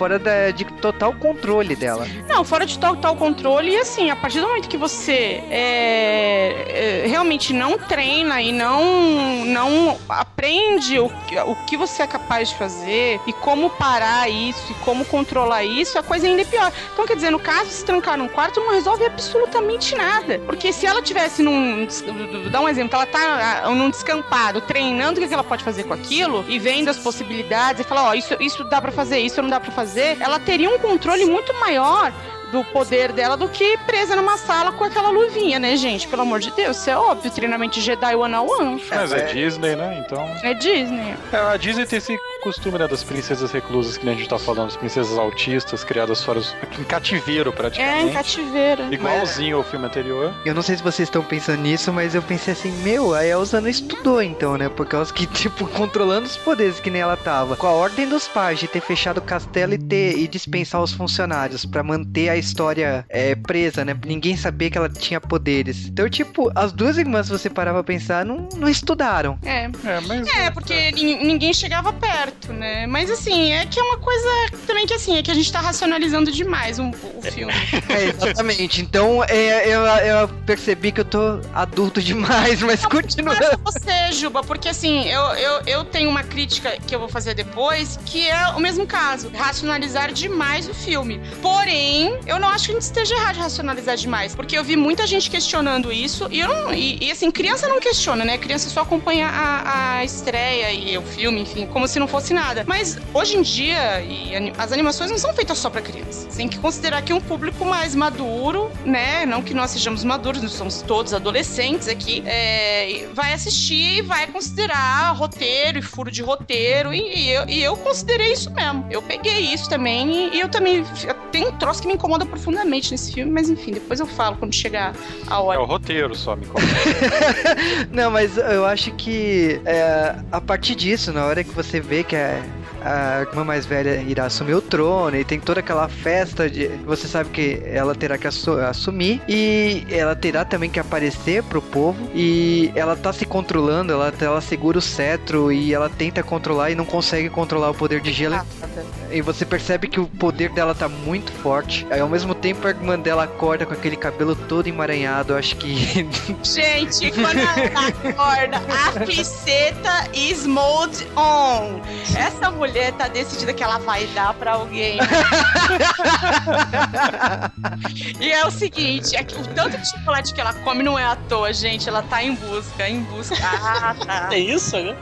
fora da- de total controle dela. Não, fora de total controle, e assim, a partir do momento que você é, é, realmente não treina e não, não aprende o, o que você é capaz de fazer e como parar isso e como controlar isso, a coisa ainda é pior. Então, quer dizer, no caso, se trancar num quarto não resolve absolutamente nada. Porque se ela tivesse num. Dá um exemplo, ela tá num descampado, treinando o que ela pode fazer com aquilo e vendo as possibilidades e falar, ó, isso, isso dá pra fazer, isso não dá pra fazer, ela teria um controle muito maior do poder dela do que presa numa sala com aquela luvinha, né, gente? Pelo amor de Deus, isso é óbvio. Treinamento Jedi one on one. Mas é Disney, né? Então. É Disney. É, a Disney tem esse costume, né, das princesas reclusas que a gente tá falando, as princesas autistas criadas fora em cativeiro É, em praticamente. cativeiro. Igualzinho ao filme anterior. Eu não sei se vocês estão pensando nisso, mas eu pensei assim, meu, a Elsa não estudou então, né? Por causa que, tipo, controlando os poderes que nem ela tava. Com a ordem dos pais de ter fechado o castelo e ter e dispensar os funcionários pra manter a história é, presa, né? Pra ninguém saber que ela tinha poderes. Então, tipo, as duas irmãs, se você parar pra pensar, não, não estudaram. É. É, mas. É, porque nin- ninguém chegava perto, né? Mas assim, é que é uma coisa também que assim, é que a gente tá racionalizando demais um- o filme. É, exatamente. Então, é, eu, eu percebi que eu tô adulto demais, mas continua. Não é só você, Juba, porque assim, eu, eu, eu tenho uma crítica que eu vou fazer depois, que é o mesmo caso, racionalizar demais o filme. Porém, eu não acho que a gente esteja errado de racionalizar demais, porque eu vi muita gente questionando isso, e eu não. E, e, assim, criança não questiona, né? Criança só acompanha a, a estreia e o filme, enfim, como se não fosse nada. Mas hoje em dia, e as animações não são feitas só pra crianças. Tem que considerar que um público mais maduro, né? Não que nós sejamos maduros, nós somos todos adolescentes aqui, é, vai assistir e vai considerar roteiro e furo de roteiro, e, e eu, e eu considerei isso mesmo. Eu peguei isso também, e, e eu também. Tem um troço que me incomoda profundamente nesse filme, mas enfim, depois eu falo quando chegar a É hora. o roteiro só, me conta. Não, mas eu acho que é, a partir disso, na hora que você vê que a, a irmã mais velha irá assumir o trono e tem toda aquela festa de. Você sabe que ela terá que assu- assumir e ela terá também que aparecer pro povo e ela tá se controlando, ela, ela segura o cetro e ela tenta controlar e não consegue controlar o poder de gelo. E você percebe que o poder dela tá muito forte. Aí ao mesmo tempo a irmã dela acorda com aquele cabelo todo emaranhado. Eu acho que Gente, quando ela acorda, a pisceta is mode on. Essa mulher tá decidida que ela vai dar pra alguém. e é o seguinte, é que o tanto de chocolate que ela come não é à toa, gente. Ela tá em busca, em busca. Ah, tá. É isso, né?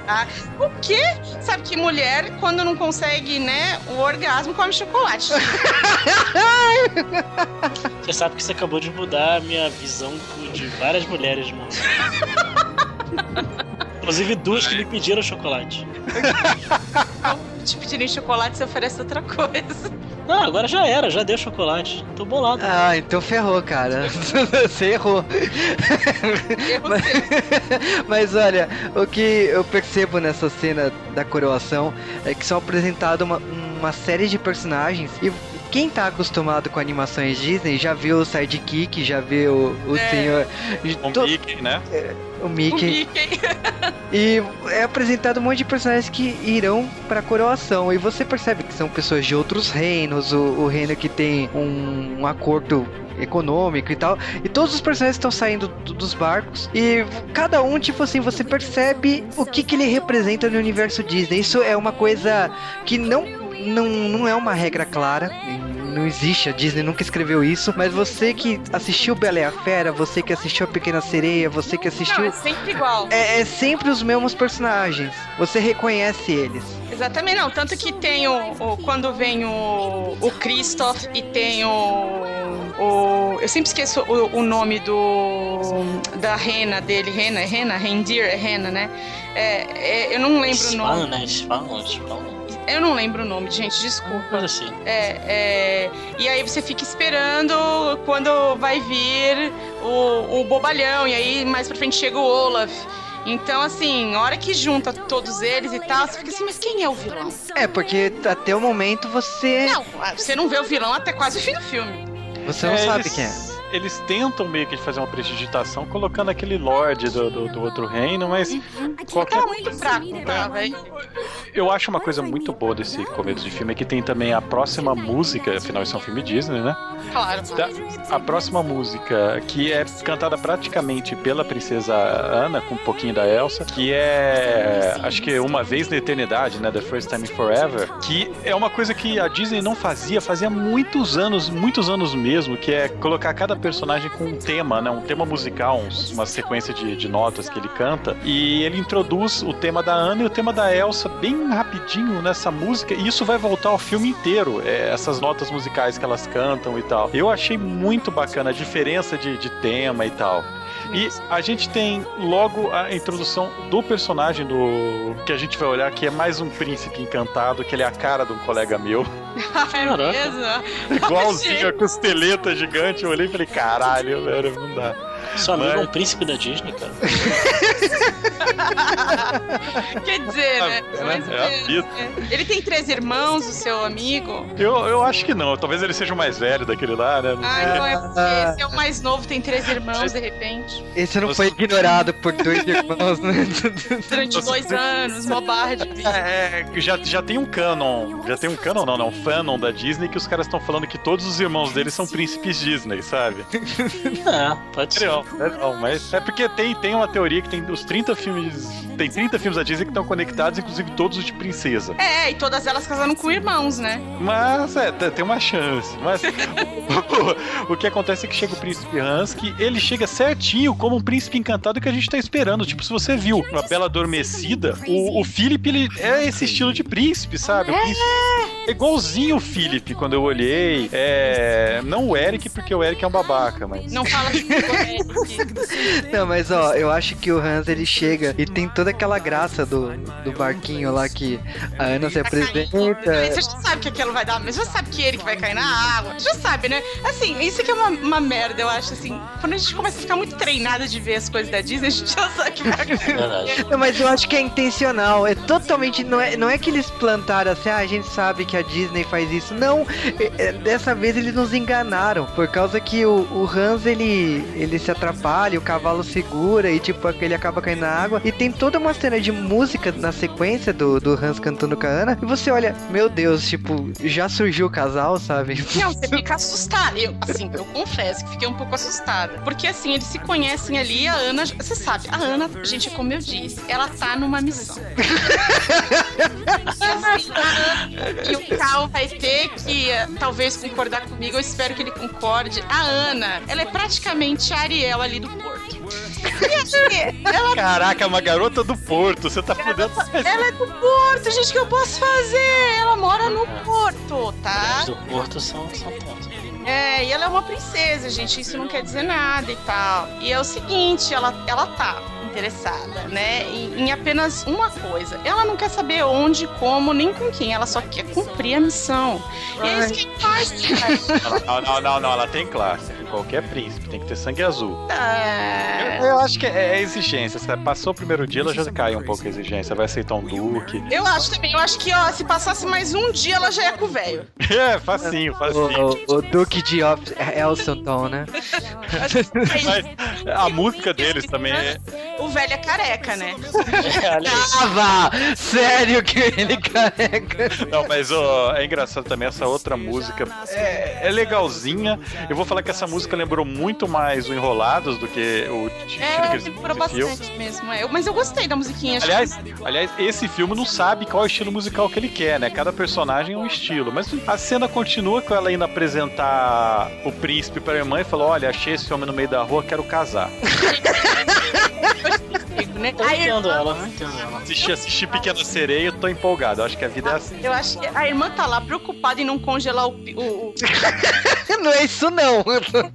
O quê? Sabe que mulher, quando não consegue, né, o orgasmo, come chocolate. Você sabe que você acabou de mudar a minha visão de várias mulheres, mano. Inclusive duas que me pediram chocolate. Te pedirem chocolate, você oferece outra coisa. Não, agora já era, já deu chocolate. Tô bolado. Ah, então ferrou, cara. Você errou. Erro Mas, mas olha, o que eu percebo nessa cena da coroação é que são apresentados uma, uma série de personagens e quem tá acostumado com animações Disney já viu o Sidekick, já viu o É. senhor. To- Mickey, né? o O Mickey. Mickey. E é apresentado um monte de personagens que irão pra coroação. E você percebe que são pessoas de outros reinos, o, o reino que tem um, um acordo econômico e tal. E todos os personagens estão saindo do- dos barcos. E cada um, tipo assim, você percebe o que, que ele representa no universo Disney. Isso é uma coisa que não, não, não é uma regra clara. Não existe, a Disney nunca escreveu isso. Mas você que assistiu Bela e a Fera, você que assistiu a Pequena Sereia, você que assistiu. Não, é sempre igual. É, é sempre os mesmos personagens. Você reconhece eles. Exatamente, não. Tanto que tem o. o- quando vem o, o Christoph e tem o. o eu sempre esqueço o, o nome do. Da rena dele. Rena? É rena? Reindeer? É rena, né? É, é, eu não lembro o nome. Falam, né? Eu não lembro o nome, gente, desculpa. Coisa assim. É, é, e aí você fica esperando quando vai vir o, o bobalhão, e aí mais pra frente chega o Olaf. Então, assim, a hora que junta todos eles e tal, você fica assim, mas quem é o vilão? É, porque até o momento você. Não, você não vê o vilão até quase o fim do filme. Você não É, sabe eles- quem é. Eles tentam meio que fazer uma prestidigitação colocando aquele Lorde do, do, do outro reino, mas qualquer. Tava muito fraco, tá, velho? Eu acho uma coisa muito boa desse começo de filme é que tem também a próxima música, afinal isso é um filme Disney, né? Claro. Da- a próxima música, que é cantada praticamente pela princesa Ana, com um pouquinho da Elsa, que é acho que Uma Vez na Eternidade, né? The First Time Forever, que é uma coisa que a Disney não fazia, fazia muitos anos, muitos anos mesmo, que é colocar cada personagem com um tema, né? Um tema musical, uma sequência de, de notas que ele canta, e ele introduz o tema da Anna e o tema da Elsa bem rapidinho nessa música, e isso vai voltar ao filme inteiro, é, essas notas musicais que elas cantam e tal. Eu achei muito bacana a diferença de, de tema e tal. E a gente tem logo a introdução do personagem do que a gente vai olhar que é mais um príncipe encantado, que ele é a cara de um colega meu, É Caraca. mesmo? igualzinho a costeleta gigante. Eu olhei e falei, caralho, velho, não dá. Seu amigo é Mas- um príncipe da Disney, cara. Quer dizer, né? É, Mais ou é vida. né? Ele tem três irmãos, o seu amigo. Eu, eu acho que não, talvez ele seja o mais velho daquele lá, né? Não Ah, então é porque esse é o mais novo, tem três irmãos, de repente. Esse não foi ignorado por dois irmãos, né? Durante dois anos, mó barra de vida. É, já, já tem um canon, já tem um canon, não, não, um fanon da Disney que os caras estão falando que todos os irmãos deles são príncipes Disney, sabe? É, pode ser. Legal, legal, mas é porque tem, tem uma teoria que tem os 30 filmes, tem 30 filmes da Disney que estão conectados, inclusive todos os de princesa. É, e todas elas casaram com irmãos, né? Mas é, tem uma chance. Mas o, o que acontece é que chega o príncipe Husky, ele chega certinho como um príncipe encantado que a gente tá esperando. Tipo, se você viu uma Bela Adormecida, o, o Philip, ele é esse estilo de príncipe, sabe? O príncipe é igualzinho o Philip quando eu olhei. É, não o Eric, porque o Eric é um babaca, mas. Não fala Eric. Não, mas ó, eu acho que o Hans ele chega e tem toda aquela graça do, do barquinho lá que a Ana se apresenta. Você já sabe que aquilo vai dar, mas já sabe que ele que vai cair na água. Já sabe, né? Assim, isso aqui é uma, uma merda, eu acho, assim. Quando a gente começa a ficar muito treinada de ver as coisas da Disney, a gente já sabe que vai acontecer. Não, mas eu acho que é intencional. É totalmente. Não é, não é que eles plantaram assim, ah, a gente sabe que a Disney faz isso. Não. é- é, dessa vez eles nos enganaram. Por causa que o, o Hans ele, ele se atrapalha, o cavalo segura e tipo, ele acaba caindo na água. E tem toda uma cena de música na sequência do, do Hans cantando com a Ana. E você olha, meu Deus, tipo, já surgiu o casal, sabe? Não, você fica assustada. Eu, assim, eu confesso que fiquei um pouco assustada. Porque, assim, eles se conhecem ali. A Ana, você sabe, a Ana, gente, como eu disse, ela tá numa missão. E, assim, Ana, e o Cal vai ter que, eh, talvez, concordar comigo. Eu espero que ele concorde. A Ana, ela é praticamente a Ariel ali do Porto. Assim, ela Caraca, é uma garota do Porto, você tá fudendo. ela é do Porto, gente, o que eu posso fazer? Ela mora no Porto, tá? Do Porto são, são tontas. É, e ela é uma princesa, gente. Isso não quer dizer nada e tal. E é o seguinte, ela, ela tá interessada, né? Em, em apenas uma coisa. Ela não quer saber onde, como, nem com quem. Ela só quer cumprir a missão. E é isso que faz. Não, não, não, não, ela tem classe. Qualquer príncipe tem que ter sangue azul. É, Eu, eu acho que é, é exigência. Se passou o primeiro dia, ela já cai um pouco a exigência. Vai aceitar um duque. Eu acho também. Eu acho que, ó, se passasse mais um dia, ela já ia com o velho. É, facinho, facinho. O, o Duque de Of Elsonton, né? Mas a música deles também é. O velho é careca, né? Tava! Sério que ele carrega. Não, mas ó, é engraçado também essa outra música. É, é legalzinha. Eu vou falar que essa música lembrou muito mais o Enrolados do que o Tiro É, que lembrou bastante mesmo. É. Mas eu gostei da musiquinha. Aliás, aliás, esse filme não sabe qual é o estilo musical que ele quer, né? Cada personagem é um estilo. Mas a cena continua com ela indo apresentar o príncipe pra irmã e falou: Olha, achei esse homem no meio da rua, quero casar. né? Eu Aí, entendo ela, eu entendo ela. Assisti, assisti Pequena Sereia, eu tô empolgado. Eu acho que a vida é assim. Eu acho que a irmã tá lá preocupada em não congelar o, o- o- Não é isso, não.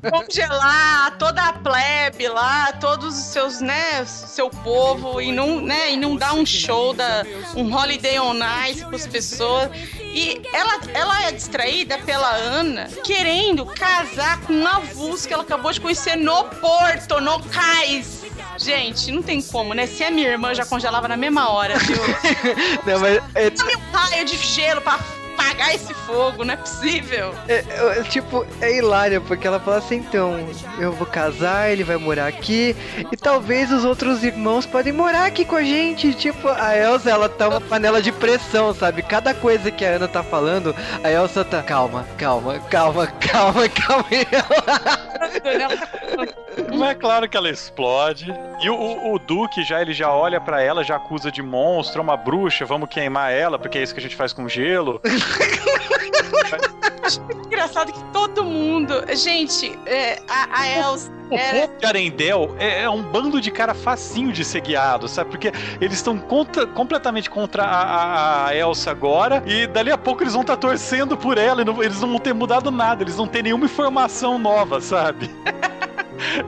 congelar toda a plebe lá, todos os seus, né, seu povo e não, né, e não dar um show da um holiday on ice pras pessoas. E ela, ela é distraída pela Ana querendo casar com um avulso que ela acabou de conhecer no Porto, no Cais. Gente, não tem como, né? Se é minha irmã, já congelava na mesma hora, viu? Não, mas é, Dá-me um raio de gelo pra apagar esse fogo, não é possível. é- é- tipo, é hilário, porque ela fala assim, então, eu vou casar, ele vai morar aqui, e talvez os outros irmãos podem morar aqui com a gente. Tipo, a Elsa, ela tá uma panela de pressão, sabe? Cada coisa que a Ana tá falando, a Elsa tá, calma, calma, calma, calma, calma. Ela- Ela tá Mas é claro que ela explode. E o, o, o Duque já ele já olha pra ela, já acusa de monstro, uma bruxa, vamos queimar ela, porque é isso que a gente faz com gelo. Engraçado que todo mundo. Gente, é, a, a Elsa. O Era, povo de Arendelle é, é um bando de cara facinho de ser guiado, sabe? Porque eles estão contra- completamente contra a, a- a Elsa agora, e dali a pouco eles vão estar torcendo por ela, e não- eles não vão ter mudado nada, eles não têm nenhuma informação nova, sabe?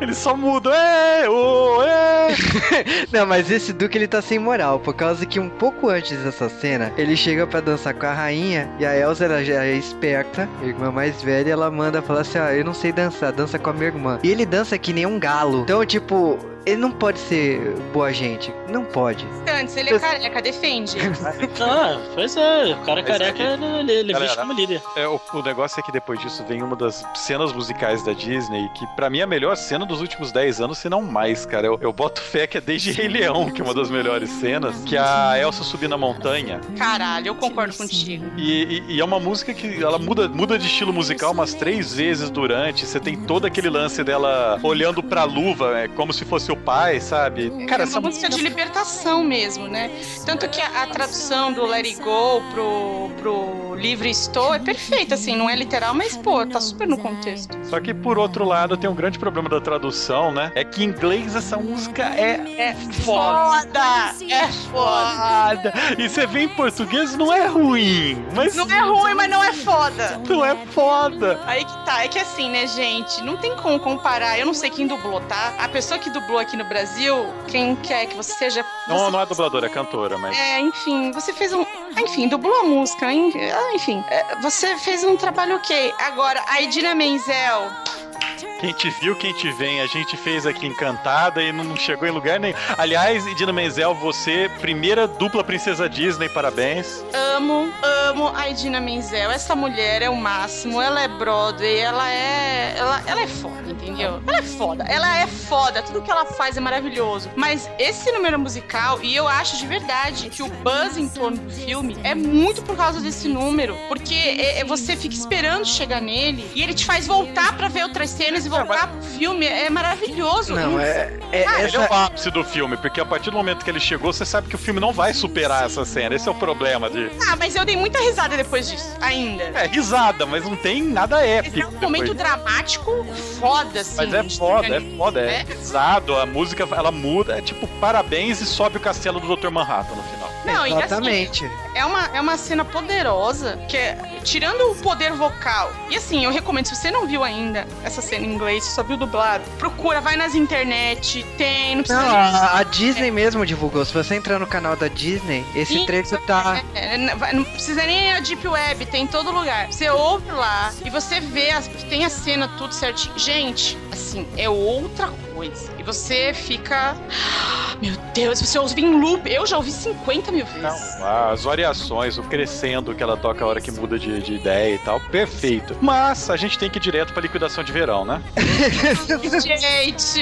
Eles só mudam, é, ô, é. Não, mas esse Duque ele tá sem moral, por causa que um pouco antes dessa cena, ele chega pra dançar com a rainha e a Elsa ela já é esperta, a irmã mais velha, ela manda falar assim: "Ah, eu não sei dançar, dança com a minha irmã". E ele dança que nem um galo. Então, tipo, ele não pode ser boa gente, não pode. antes, ele é careca, defende. Ah, pois é, o cara Esse careca, aqui. ele, ele, é Galera. como líder. É, o, o negócio é que depois disso vem uma das cenas musicais da Disney, que pra mim é a melhor cena dos últimos 10 anos, se não mais, cara. Eu, eu boto fé que é desde Rei Leão, que é uma das melhores cenas, que é a Elsa subir na montanha. Caralho, eu concordo contigo. E, e- e é uma música que ela muda, muda de estilo musical umas três vezes durante. Você tem todo aquele lance dela olhando pra luva, é, como se fosse pai, sabe? Cara, é uma música de libertação mesmo, né? Tanto que a, a tradução do Let It Go pro, pro Livre Estou é perfeita, assim, não é literal, mas, pô, tá super no contexto. Só que por outro lado tem um grande problema da tradução, né? É que em inglês essa música é É foda! É foda! foda. E você vê em português não é ruim, mas Não é ruim, mas não é foda. não é foda. Aí que tá, é que assim, né, gente, não tem como comparar. Eu não sei quem dublou, tá? A pessoa que dublou aqui no Brasil, quem quer que você seja. Não, você- não é dubladora, é cantora, mas É, enfim, você fez um. Enfim, dublou a música? Ah, enfim. é, Você fez um trabalho ok. Agora, a Edina Menzel. Quem te viu, quem te vem, a gente fez aqui encantada e não chegou em lugar nenhum. Aliás, Idina Menzel, você, primeira dupla princesa Disney, parabéns. Amo, amo a Edina Menzel. Essa mulher é o máximo. Ela é Broadway, ela é. Ela, ela é foda, entendeu? Ela é foda. Ela é foda. Tudo que ela faz é maravilhoso. Mas esse número musical, e eu acho de verdade que o buzz em torno do filme é muito por causa desse número. Porque é- é- você fica esperando chegar nele e ele te faz voltar pra ver outras cenas e voltar pro filme. É maravilhoso. Não, é, é Ah, Ele é essa o ápice do filme, porque a partir do momento que ele chegou, você sabe que o filme não vai superar essa cena. Esse é o problema de. Ah, mas eu dei muita risada depois disso, ainda. É risada, mas não tem nada Mas épico. é um momento depois. dramático foda, assim. Mas é foda, é foda, é É. pesado, a música ela muda, é tipo parabéns e sobe o castelo do Dr. Manhattan no final. Não, e assim, exatamente. é uma, é uma cena poderosa, que é, tirando o poder vocal, e assim, eu recomendo, se você não viu ainda essa cena em inglês, só viu dublado, procura, vai nas internet, tem, não precisa Não, nem- a, a Disney mesmo divulgou. Se você entrar no canal da Disney, esse trecho tá. É, não vai- não precisa nem na Deep Web, tem em todo lugar. Você ouve lá e você vê, as, tem a cena tudo certinho. Gente, assim, é outra coisa. Você fica. "Ah, Meu Deus, você ouve em loop. Eu já ouvi 50 mil vezes. Não, as variações, o crescendo que ela toca a hora que muda de, de ideia e tal, perfeito. Mas a gente tem que ir direto pra liquidação de verão, né? Gente!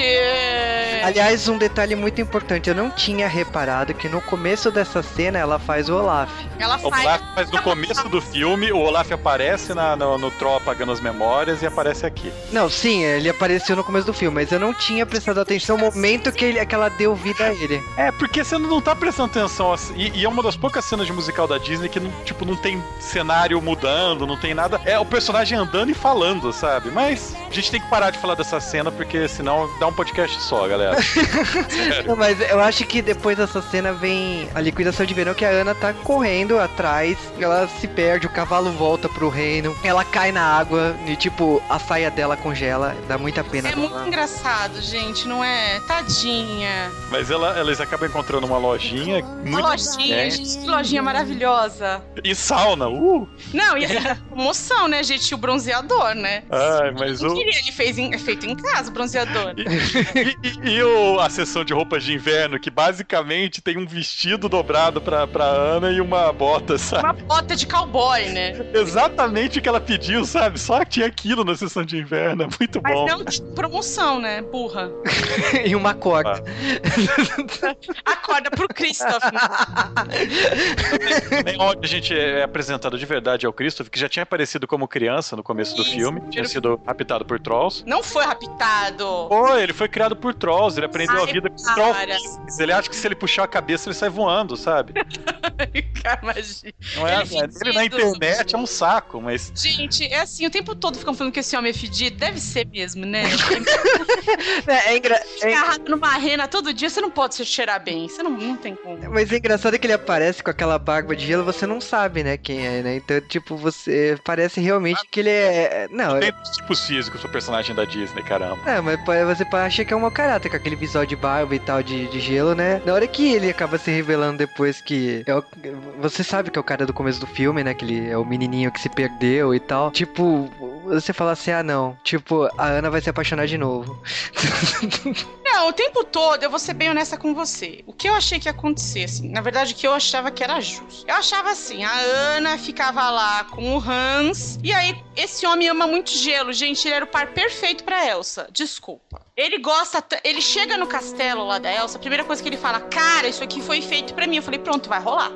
Aliás, um detalhe muito importante, eu não tinha reparado que no começo dessa cena ela faz o Olaf. Ela O faz. Olaf, mas no começo do filme, o Olaf aparece na- no, no Troll apagando as memórias e aparece aqui. Não, sim, ele apareceu no começo do filme, mas eu não tinha prestado atenção no momento que, ele, que ela deu vida a ele. É, porque você não tá prestando atenção. assim, E, e é uma das poucas cenas de musical da Disney que não, tipo, não tem cenário mudando, não tem nada. É o personagem andando e falando, sabe? Mas a gente tem que parar de falar dessa cena, porque senão dá um podcast só, galera. Não, mas eu acho que depois dessa cena vem a liquidação de verão que a Ana tá correndo atrás, ela se perde, o cavalo volta pro reino, ela cai na água e tipo, a saia dela congela, dá muita pena. É muito engraçado, gente, não é? Tadinha. Mas ela, eles acabam encontrando uma lojinha Uma lojinha, É. gente, que lojinha maravilhosa. E sauna, uh! Não, e a promoção, né, gente? O bronzeador, né? Ai, mas o. queria, ele fez em- é feito em casa, o bronzeador. E, e- e o, a sessão de roupas de inverno, que basicamente tem um vestido dobrado pra, pra Ana e uma bota, sabe? Uma bota de cowboy, né? Exatamente o que ela pediu, sabe? Só tinha aquilo na sessão de inverno, é muito Mas bom. não de promoção, né? Burra. e uma corda. Acorda pro Christoph. Nem onde a gente é apresentado de verdade ao Christopher, que já tinha aparecido como criança no começo do Isso, filme, tinha sido raptado por Trolls. Não foi raptado. Foi, ele foi criado por Trolls, ele aprendeu Ai, a vida com. Trolls. Ele acha que se ele puxar a cabeça, ele sai voando, sabe? Cara, imagina. Não é, Ele é ele, na internet é um saco, mas. Gente, é assim, o tempo todo ficam falando que esse homem é fedido. Deve ser mesmo, né? É, é engra- é- Agarrado numa rena todo dia, você não pode se cheirar bem. Você não, não tem como. Mas é engraçado que ele aparece com aquela barba de gelo, você não sabe, né, quem é, né? Então, tipo, você parece realmente que ele é. Não, Tem é. dos tipos físicos do personagem da Disney, caramba. É, mas você acha que é um mau caráter com aquele visual de barba e tal de, de gelo, né? Na hora que ele acaba se revelando depois que. É o- você sabe que é o cara do começo do filme, né? Que ele é o menininho que se perdeu e tal. Tipo, você fala assim: ah, não. Tipo, a Ana vai se apaixonar de novo. Não, o tempo todo, eu vou ser bem honesta com você. O que eu achei que ia acontecer, assim, na verdade, o que eu achava que era justo. Eu achava assim, a Ana ficava lá com o Hans, e aí esse homem ama muito gelo. Gente, ele era o par perfeito pra Elsa. Desculpa. Ele gosta, ele chega no castelo lá da Elsa, a primeira coisa que ele fala, cara, isso aqui foi feito pra mim. Eu falei, pronto, vai rolar.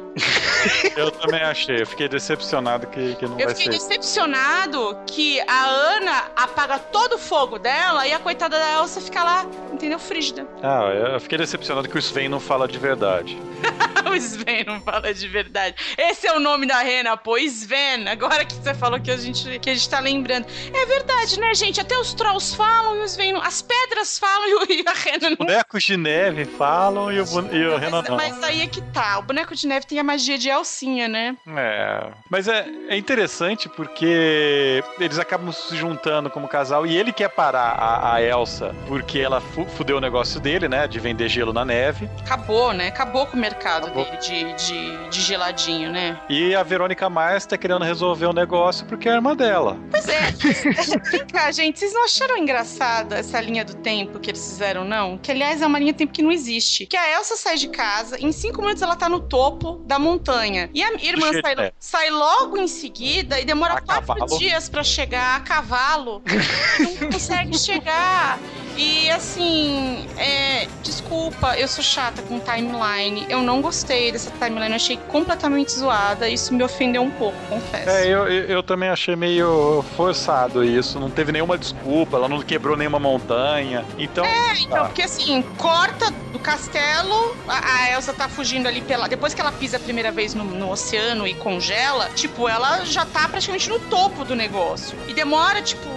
Eu também achei, eu fiquei decepcionado que, que não Eu vai fiquei ser. decepcionado que a Ana apaga todo o fogo dela e a coitada da Elsa fica lá, entendeu? Frígida. Ah, eu fiquei decepcionado que o Sven não fala de verdade. O Sven não fala de verdade. Esse é o nome da rena, pô. Sven. Agora que você falou que a gente, que a gente tá lembrando. É verdade, né, gente? Até os trolls falam e o Sven não. As pedras falam e o- e a rena não. Bonecos de neve falam e o, e o Renan Mas, não. mas aí é que tá. O boneco de neve tem a magia de Elcinha, né? É, mas é, é interessante porque eles acabam se juntando como casal e ele quer parar a, a Elsa porque ela fu fudeu o negócio dele, né? De vender gelo na neve. Acabou, né? Acabou com o mercado Acabou. dele de, de, de geladinho, né? E a Verônica Mars tá querendo resolver o negócio porque é a irmã dela. Pois é. Vem cá, gente. Vocês não acharam engraçada essa linha do tempo que eles fizeram, não? Que, aliás, é uma linha do tempo que não existe. Que a Elsa sai de casa, em cinco minutos ela tá no topo da montanha. E a irmã sai, neve. sai logo em seguida e demora A quatro cavalo. dias pra chegar a cavalo. não consegue chegar. E assim, é, desculpa, eu sou chata com timeline. Eu não gostei dessa timeline, eu achei completamente zoada. Isso me ofendeu um pouco, confesso. É, eu, eu, eu também achei meio forçado isso. Não teve nenhuma desculpa, ela não quebrou nenhuma montanha. Então. Então, tá. porque assim, corta do castelo, a, a Elsa tá fugindo ali pela. Depois que ela pisa a primeira vez no, no oceano e congela, tipo, ela já tá praticamente no topo do negócio. E demora, tipo,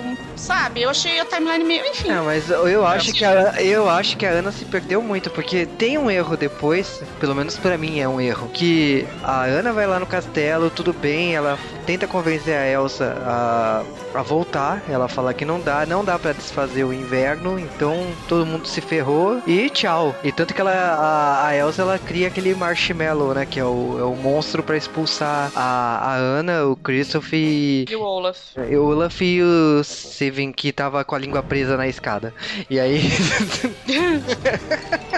sabe? Eu achei a timeline meio. Enfim. Não, mas eu acho que a, eu acho que a Ana se perdeu muito, porque tem um erro depois, pelo menos pra mim é um erro, que a Ana vai lá no castelo, tudo bem, ela tenta convencer a Elsa a, a voltar, ela fala que não dá, não dá pra desfazer o inverno, então todo mundo se ferrou e tchau. E tanto que ela a, a Elsa ela cria aquele marshmallow, né, que é o, é o monstro pra expulsar a, a Ana, o Christoph e E o Olaf. o Olaf e o Steven que tava com a língua presa na escada. E aí.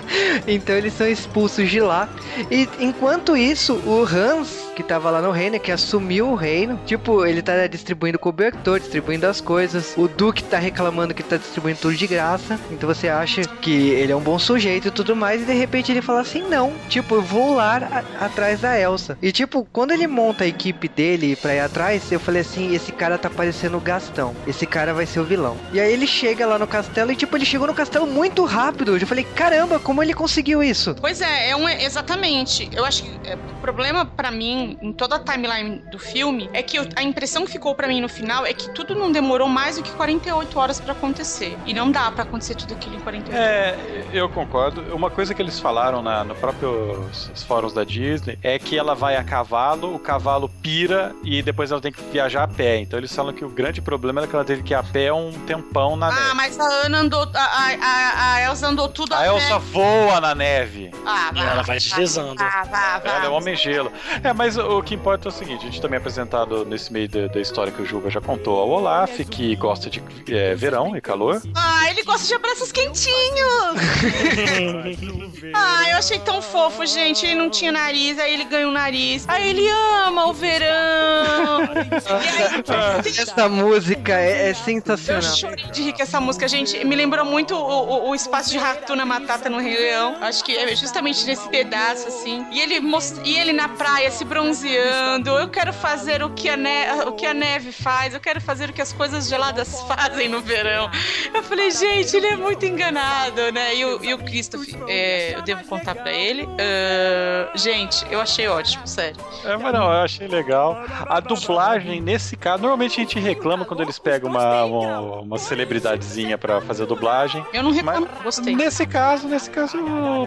então eles são expulsos de lá. E enquanto isso, o Hans, que tava lá no reino, que assumiu o reino, tipo, ele tá distribuindo cobertor, distribuindo as coisas. O Duque tá reclamando que tá distribuindo tudo de graça. Então você acha que ele é um bom sujeito e tudo mais. E de repente ele fala assim: não, tipo, eu vou lá atrás da Elsa. E tipo, quando ele monta a equipe dele pra ir atrás, eu falei assim: esse cara tá parecendo o Gastão. Esse cara vai ser o vilão. E aí ele chega lá no castelo e tipo, ele chegou no castelo muito rápido. Eu falei: caramba, como ele conseguiu isso? Pois é, é um, exatamente. Eu acho que é, o problema pra mim, em toda a timeline do filme, é que eu- a impressão que ficou pra mim no final é que tudo não demorou mais do que 48 horas pra acontecer. E não dá pra acontecer tudo aquilo em 48 horas. É, eu concordo. Uma coisa que eles falaram na, no próprio fóruns da Disney é que ela vai a cavalo, o cavalo pira e depois ela tem que viajar a pé. Então eles falam que o grande problema era que ela teve que ir a pé um tempão na Ah, neve. mas a Ana andou. A, a, a- a Elsa andou tudo A pé. Elsa voa na neve. Ah, E ela vai deslizando. Vá, vá, vá. Ela é homem gelo. É, mas o que importa é o seguinte: a gente também é apresentado nesse meio da, da história que o Juba já contou ao Olaf, que gosta de é, verão e calor. Ah, ele gosta de abraços quentinhos. Ah, eu achei tão fofo, gente. Ele não tinha nariz, aí ele ganha um nariz. Aí ele ama o verão. e aí, Essa música é, é eu sensacional. chorei de rir com essa música, gente. Me lembrou muito o, o- o espaço de Ratuna Matata no Rei Leão. Acho que é justamente nesse pedaço, assim. E ele, most... e ele na praia se bronzeando eu quero fazer o que, a ne- o que a neve faz, eu quero fazer o que as coisas geladas fazem no verão. Eu falei, gente, ele é muito enganado, né? E o, e o Christopher, é, eu devo contar pra ele. Ah, gente, eu achei ótimo, sério. É, mas não, eu achei legal. A dublagem, nesse caso, normalmente a gente reclama quando eles pegam uma, uma, uma celebridadezinha pra fazer a dublagem. Eu não reclamo, gostei. Nesse caso, nesse caso,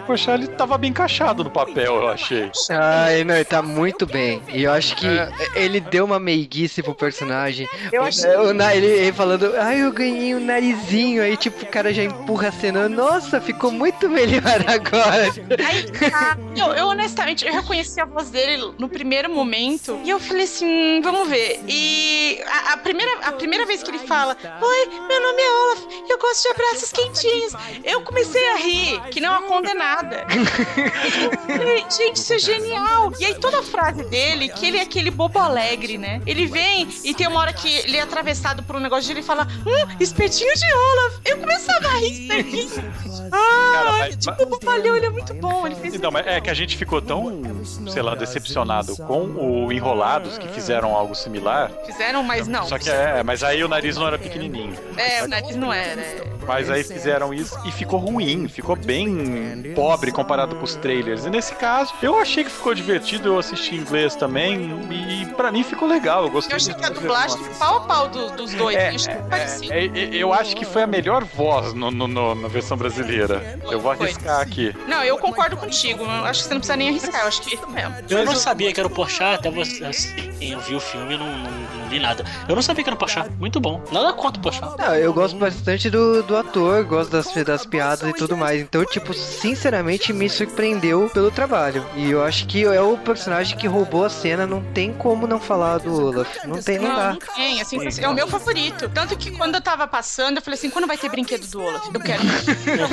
poxa, ele tava bem encaixado no papel, eu achei. Ai, não, ele tá muito bem. E eu acho que ele deu uma meiguice pro personagem. Eu O- achei- é, o na- ele, ele falando, ai, eu ganhei um narizinho. Aí, tipo, o cara já empurra a cena. Nossa, ficou muito melhor agora. Aí, tá. eu, eu, honestamente, eu reconheci a voz dele no primeiro momento e eu falei assim, vamos ver. E a, a primeira, a primeira vez que ele fala, oi, meu nome é Olaf, eu gosto de abraços quentinhos. Eu comecei a rir, que não a condenada. Falei, Gente, isso é genial. E aí toda a frase dele, que ele é aquele bobo alegre, né? Ele vem e tem uma hora que ele é atravessado por um negócio de ele fala, hum, espetinho de Olaf. Eu começava a rir, espetinho. Ah, Cara, mas- tipo, o bobalhão, ele é muito bom. Ele fez Então, mas é que a gente ficou tão, sei lá, decepcionado com o Enrolados que fizeram algo similar. Fizeram, mas não. Só que é, mas aí o nariz não era pequenininho. É, o nariz não era. é. Mas aí fizeram isso e ficou ruim, ficou bem pobre comparado com os trailers. E nesse caso, eu achei que ficou divertido, eu assisti em inglês também e pra mim ficou legal. Eu gostei Eu achei que a dublagem pau a pau do- dos dois. É, eu achei é, é, é, eu acho que foi a melhor voz no, no- no- na versão brasileira. Eu vou arriscar aqui. Não, eu concordo contigo. Eu acho que você não precisa nem arriscar. Eu acho que é isso mesmo. Eu não sabia que era o Porchat, até você, assim, eu vi o filme e não, não li nada. Eu não sabia que era o Porchat, muito bom. Nada contra o Porchat. Não, eu gosto bastante do, do ator, gosto das, das piadas e tudo mais. Então, tipo, sinceramente me surpreendeu pelo trabalho. E eu acho que é o personagem que roubou a cena, não tem como não falar do Olaf. Não tem, não Não, dá. não tem. Assim, é o meu favorito. Tanto que quando eu tava passando, eu falei assim: quando vai ter brinquedo do Olaf? Eu quero. eu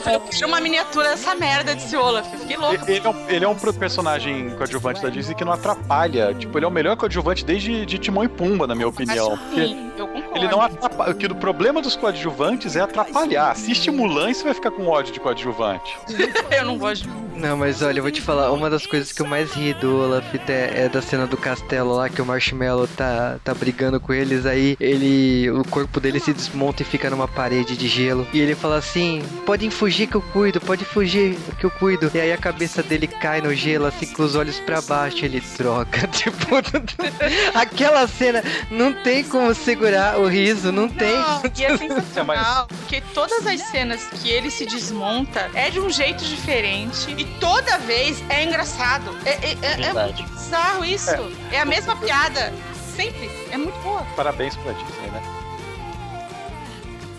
falei, eu quero uma miniatura dessa merda desse Olaf. Eu fiquei louca. Ele é, um, ele é um personagem coadjuvante da Disney que não atrapalha. Tipo, ele é o melhor coadjuvante desde de Timão e Pumba, na minha opinião. Porque Sim, eu concordo. ele não atrapalha. Que o problema dos coadjuvantes é atrapalhar. Assiste Mulan e você vai ficar com ódio de coadjuvante. eu não gosto. de- Não, mas olha, eu vou te falar, uma das coisas que eu mais ri do Olaf é, é da cena do castelo lá, que o Marshmallow tá, tá brigando com eles, aí ele. O corpo dele se desmonta e fica numa parede de gelo. E ele fala assim: podem fugir que eu cuido, pode fugir que eu cuido. E aí a cabeça dele cai no gelo, assim, com os olhos pra baixo, ele troca. Tipo, aquela cena não tem como segurar o riso, não tem. Não, e é sensacional, porque todas as cenas que ele se desmonta é de um jeito diferente e toda vez é engraçado. É, é, é- é muito bizarro isso. É. a mesma piada. Sempre. É muito boa. Parabéns pra Disney, né?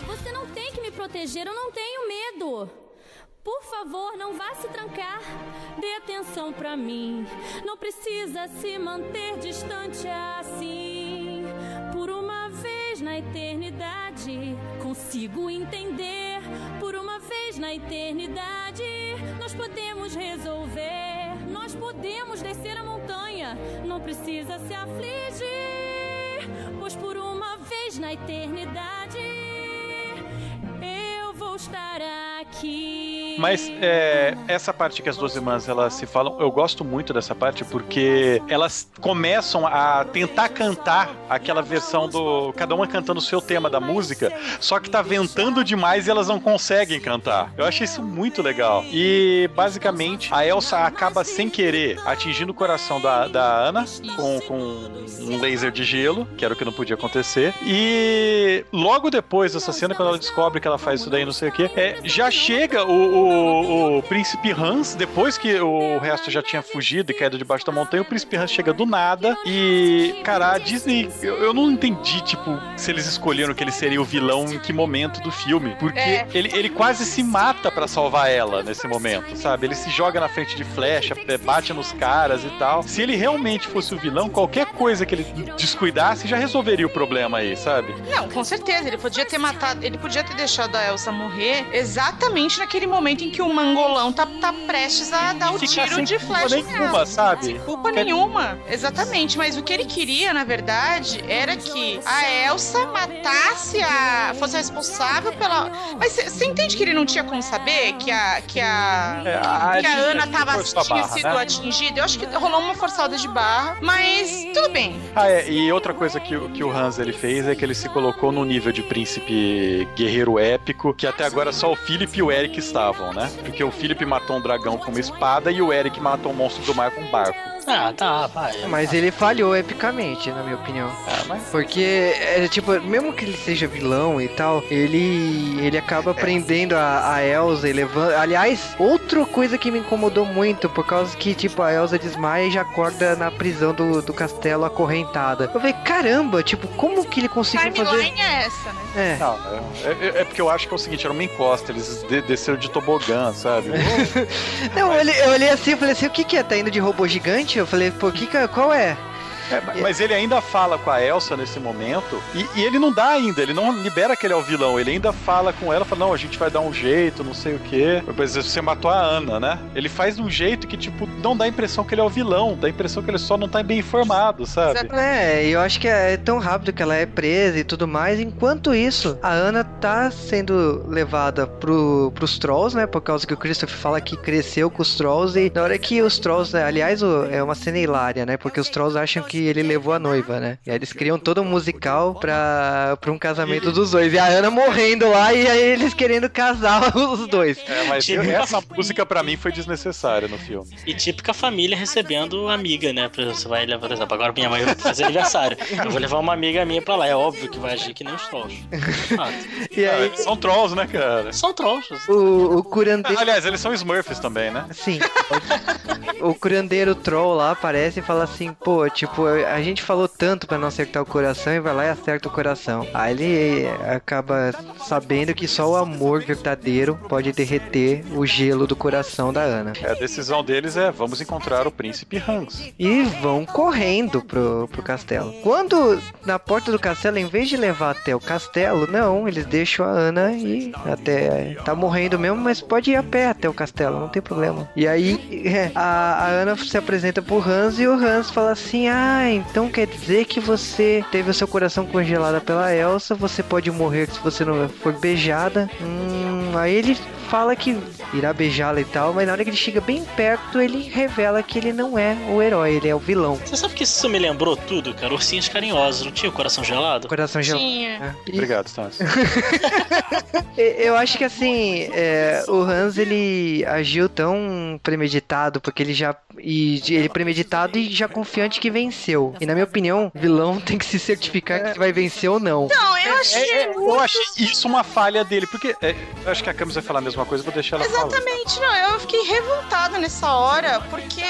Você não tem que me proteger, eu não tenho medo. Por favor, não vá se trancar. Dê atenção pra mim. Não precisa se manter distante assim. Por uma vez na eternidade, consigo entender. Por uma vez na eternidade, nós podemos resolver. Nós podemos descer a montanha. Não precisa se afligir. Pois por uma vez na eternidade, eu vou estar aqui. Mas é, essa parte que as duas irmãs elas se falam, eu gosto muito dessa parte porque elas começam a tentar cantar aquela versão do. Cada uma cantando o seu tema da música, só que tá ventando demais e elas não conseguem cantar. Eu achei isso muito legal. E basicamente a Elsa acaba sem querer atingindo o coração da, da Ana com, com um laser de gelo, que era o que não podia acontecer. E logo depois dessa cena, quando ela descobre que ela faz isso daí, não sei o que, é, já chega o, o, o príncipe Hans, depois que o resto já tinha fugido e caído debaixo da montanha, o príncipe Hans chega do nada e, cara, a Disney, eu, eu não entendi, tipo, se eles escolheram que ele seria o vilão em que momento do filme, porque É. ele, ele quase se mata pra salvar ela nesse momento, sabe? Ele se joga na frente de flecha, é, bate nos caras e tal. Se ele realmente fosse o vilão, qualquer coisa que ele descuidasse já resolveria o problema aí, sabe? Não, com certeza. Ele podia ter matado. Ele podia ter deixado a Elsa morrer exatamente naquele momento momento em que o mangolão tá, tá prestes a dar o Fica tiro de flecha nenhuma, nela. sabe? Sem culpa Quer- nenhuma, exatamente. Mas o que ele queria, na verdade, era que a Elsa matasse a. fosse a responsável pela. Mas você entende que ele não tinha como saber que a. que a. É, a- que a Ana tava, tinha barra, sido né? atingida. Eu acho que rolou uma forçada de barra, mas tudo bem. Ah, é, e outra coisa que, o- que o Hans ele fez é que ele se colocou no nível de príncipe guerreiro épico, que até agora só o Philip e o Eric estavam, né? Porque o Philip matou um dragão com uma espada e o Eric matou um monstro do mar com um barco. Ah, tá, vai. Mas ele falhou epicamente, na minha opinião. Ah, mas Porque, é, tipo, mesmo que ele seja vilão e tal, ele ele acaba prendendo a, a Elsa e levando. Aliás, outra coisa que me incomodou muito, por causa que, tipo, a Elsa desmaia e já acorda na prisão do, do castelo acorrentada. Eu falei, caramba, tipo, como que ele conseguiu fazer. Timeline é essa, né? É. Não, é, é- é porque eu acho que é o seguinte, era uma encosta, eles de- desceram de tobogã, sabe? Não, eu olhei, eu olhei assim e falei assim, o que que é? Tá indo de robô gigante? Eu falei, pô, que que, qual é? É, ma- mas ele ainda fala com a Elsa nesse momento, e, e ele não dá ainda, ele não libera que ele é o vilão, ele ainda fala com ela, fala, não, a gente vai dar um jeito, não sei o quê. Mas você matou a Ana, né? Ele faz de um jeito que, tipo, não dá a impressão que ele é o vilão, dá a impressão que ele só não tá bem informado, sabe? É, eu acho que é tão rápido que ela é presa e tudo mais. Enquanto isso, a Ana tá sendo levada pro, pros Trolls, né? Por causa que o Christopher fala que cresceu com os Trolls. E na hora que os Trolls, né, aliás, é uma cena hilária, né? Porque os Trolls acham que ele levou a noiva, né? E aí eles criam todo um musical pra, pra um casamento dos dois. E a Ana morrendo lá e aí eles querendo casar os dois. É, mas Tipo- essa música pra mim foi desnecessária no filme. E típica família recebendo amiga, né? Por exemplo, Você vai levar, por exemplo, agora minha mãe vai fazer aniversário. Eu vou levar uma amiga minha pra lá. É óbvio que vai agir que nem os trolls. Ah, E Ah, aí são trolls, né, cara? são trolls. o, o curandeiro. Aliás, eles são Smurfs também, né? Sim. o curandeiro troll lá aparece e fala assim, pô, tipo, a gente falou tanto pra não acertar o coração e vai lá e acerta o coração. Aí ele acaba sabendo que só o amor verdadeiro pode derreter o gelo do coração da Ana. A decisão deles é, vamos encontrar o príncipe Hans. E vão correndo pro, pro castelo. Quando na porta do castelo, em vez de levar até o castelo, não, eles deixam a Ana e até tá morrendo mesmo, mas pode ir a pé até o castelo, não tem problema. E aí a, a Ana se apresenta pro Hans e o Hans fala assim: Ah, então quer dizer que você teve o seu coração congelado pela Elsa, você pode morrer se você não for beijada. Hum, aí ele fala que irá beijá-la e tal, mas na hora que ele chega bem perto, ele revela que ele não é o herói, ele é o vilão. Você sabe que isso me lembrou tudo, cara? Ursinhos carinhosos, não tinha o coração gelado? Coração gelado. Tinha. E- Obrigado, e- Eu acho que assim, é, o Hans ele agiu tão premeditado, porque ele já. E ele premeditado e já confiante que venceu. E na minha opinião, vilão tem que se certificar que vai vencer ou não. Não, eu achei É, é, muito eu achei isso uma falha dele, porque é, eu acho que a Camis vai falar a mesma coisa, vou deixar ela falar. Exatamente, não, eu fiquei revoltada nessa hora, porque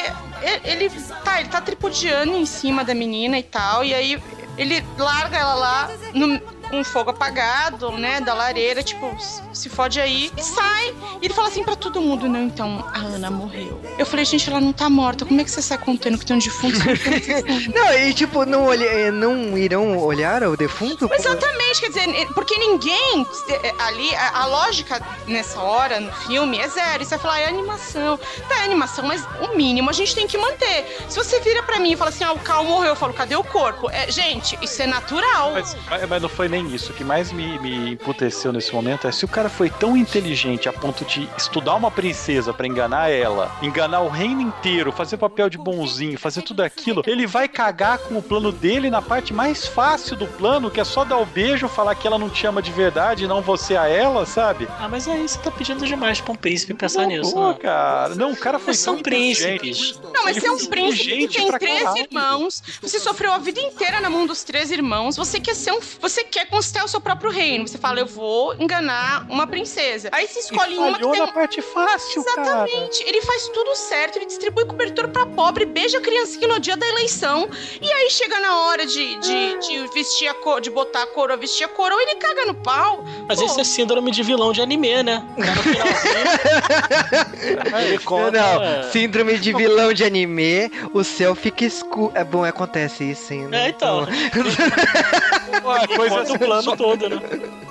ele tá, ele tá tripudiando em cima da menina e tal, e aí ele larga ela lá no, com o fogo apagado, né, da lareira, tipo, se fode aí, e sai. E ele fala assim pra todo mundo, não, então, a Ana morreu. Eu falei, gente, ela não tá morta, como é que você sai contando que tem um defunto? Não, e tipo, não, olhe, não irão olhar o defunto? Exatamente, quer dizer, porque ninguém eh, ali, a, a lógica nessa hora no filme é zero. E você vai falar, é animação. Tá, é animação, mas o mínimo a gente tem que manter. Se você vira pra mim e fala assim, ah, o Cal morreu, eu falo, cadê o corpo? É, gente, isso é natural. Mas, mas- mas não foi nem isso. O que mais me, me emputeceu nesse momento é se o cara foi tão inteligente a ponto de estudar uma princesa pra enganar ela, enganar o reino inteiro, fazer papel de bonzinho, fazer tudo aquilo, ele vai cagar com o plano dele na parte mais fácil do plano, que é só dar o beijo, falar que ela não te ama de verdade e não você a ela, sabe? Ah, mas aí você tá pedindo demais pra um príncipe pensar Pô, nisso, pô, né? cara. Não, o cara foi Mas são tão inteligente. príncipes. Não, mas você é um príncipe que tem três caralho. irmãos. Você sofreu a vida inteira na mão dos três irmãos. Você quer ser um. Você quer conquistar o seu próprio reino. Você fala, eu vou enganar uma princesa. Aí você escolhe E uma que tem na parte fácil, cara. Exatamente. Ele faz tudo certo, ele distribui cobertor pra pobre, beija a criancinha no dia da eleição. E aí chega na hora de, de, de vestir a cor, de botar a coroa, vestir a coroa, ele caga no pau. Mas Pô. esse é síndrome de vilão de anime, né? Ele conta... Não, síndrome de vilão de anime, o céu fica escuro. É bom, acontece isso sim. né? É, então. Uma Ele coisa conta o plano todo, né?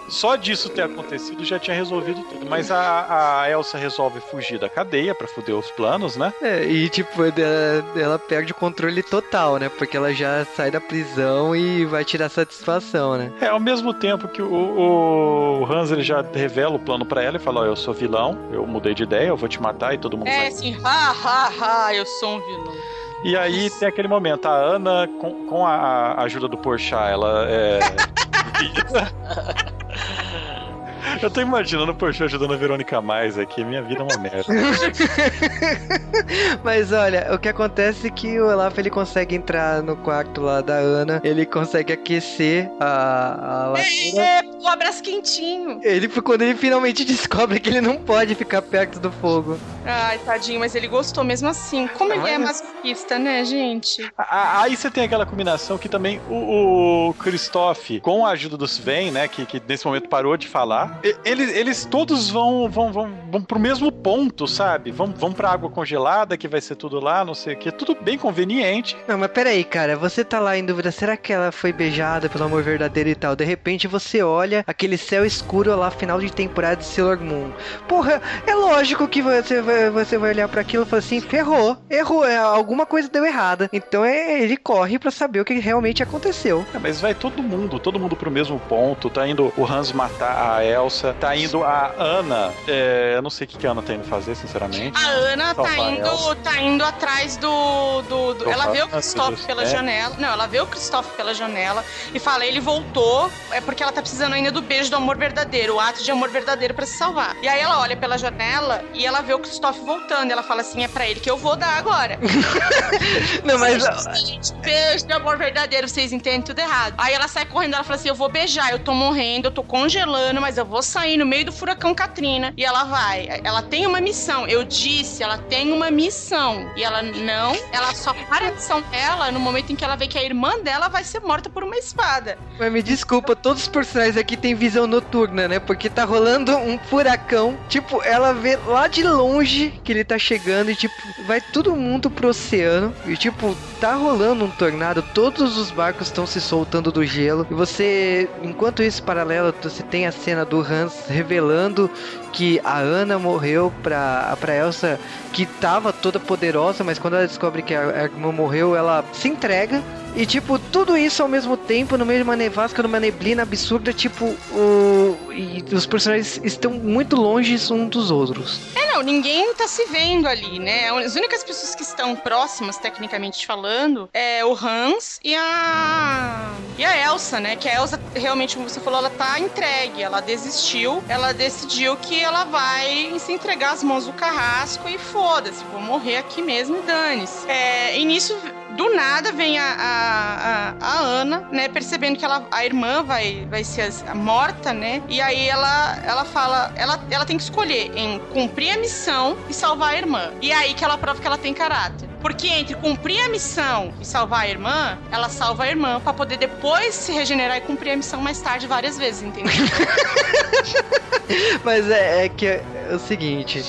Só disso ter acontecido já tinha resolvido tudo. Mas a, a Elsa resolve fugir da cadeia pra foder os planos, né? É, e tipo, ela, ela perde o controle total, né? Porque ela já sai da prisão e vai tirar satisfação, né? É, ao mesmo tempo que o, o Hans ele já revela o plano pra ela e fala: Ó, eu sou vilão, eu mudei de ideia, eu vou te matar e todo mundo É vai. assim, ha, ha, ha, eu sou um vilão. E aí tem aquele momento, a Ana, com, com a, a ajuda do Porchat, ela é. Eu tô imaginando o Porchat ajudando a Verônica mais aqui, minha vida é uma merda. Mas olha, o que acontece é que o Olaf ele consegue entrar no quarto lá da Ana, ele consegue aquecer a, a lareira. É, o abraço quentinho. Ele foi quando ele finalmente descobre que ele não pode ficar perto do fogo. Ai, tadinho, mas ele gostou mesmo assim. Como ele é Mas- masoquista, né, gente? Aí você tem aquela combinação que também o, o Christoph, com a ajuda do Sven, né, que, que nesse momento parou de falar, eles, eles todos vão, vão, vão, vão pro mesmo ponto, sabe? Vão, vão pra água congelada, que vai ser tudo lá, não sei o que. Tudo bem conveniente. Não, mas peraí, cara, você tá lá em dúvida, será que ela foi beijada pelo amor verdadeiro e tal? De repente você olha aquele céu escuro lá, final de temporada de Sailor Moon. Porra, é lógico que você vai, você vai olhar pra aquilo e falar assim, ferrou, errou, é, alguma coisa deu errada. Então é, ele corre pra saber o que realmente aconteceu. É, mas vai todo mundo, todo mundo pro mesmo ponto. Tá indo o Hans matar a Elsa, tá indo a Ana. é, eu não sei o que que a Ana tá indo fazer, sinceramente. A Ana tá indo, tá indo atrás do. do, do- ela vê o Salvar a Christoph Elsa, pela é. janela. Não, ela vê o Christoph pela janela e fala: ele voltou, é porque ela tá precisando ainda do beijo do amor verdadeiro, o ato de amor verdadeiro pra se salvar. E aí ela olha pela janela e ela vê o Christoph voltando. E ela fala assim: é pra ele que eu vou dar agora. Não, mas Gente, beijo de amor verdadeiro, vocês entendem tudo errado. Aí ela sai correndo, ela fala assim: Eu vou beijar, eu tô morrendo, eu tô congelando, mas eu vou sair no meio do furacão Katrina. E ela vai. Ela tem uma missão. Eu disse, ela tem uma missão. E ela não, ela só para a missão dela no momento em que ela vê que a irmã dela vai ser morta por uma espada. Mas me desculpa, todos os personagens aqui têm visão noturna, né? Porque tá rolando um furacão. Tipo, ela vê lá de longe que ele tá chegando e, tipo, vai todo mundo pro oceano. E, tipo, tá rolando um tornado. Todos os barcos estão se soltando do gelo. E você, enquanto isso, paralelo, você tem a cena do Hans revelando que a Ana morreu pra, pra Elsa, que tava toda poderosa, mas quando ela descobre que a, a irmã morreu, ela se entrega. E, tipo, tudo isso ao mesmo tempo, no meio de uma nevasca, numa neblina absurda, tipo, o... e os personagens estão muito longe uns dos outros. É, não, ninguém tá se vendo ali, né? As únicas pessoas que estão próximas, tecnicamente falando, é o Hans e a. e a Elsa, né? Que a Elsa, realmente, como você falou, ela tá entregue, ela desistiu, ela decidiu que ela vai se entregar às mãos do carrasco e foda-se, vou morrer aqui mesmo e dane-se. É, e nisso. Do nada vem a, a, a, a Ana, né, percebendo que ela, a irmã vai, vai ser morta, né? E aí ela, ela fala, ela, ela tem que escolher em cumprir a missão e salvar a irmã. E é aí que ela prova que ela tem caráter. Porque entre cumprir a missão e salvar a irmã, ela salva a irmã pra poder depois se regenerar e cumprir a missão mais tarde várias vezes, entendeu? Mas é, é que é o seguinte,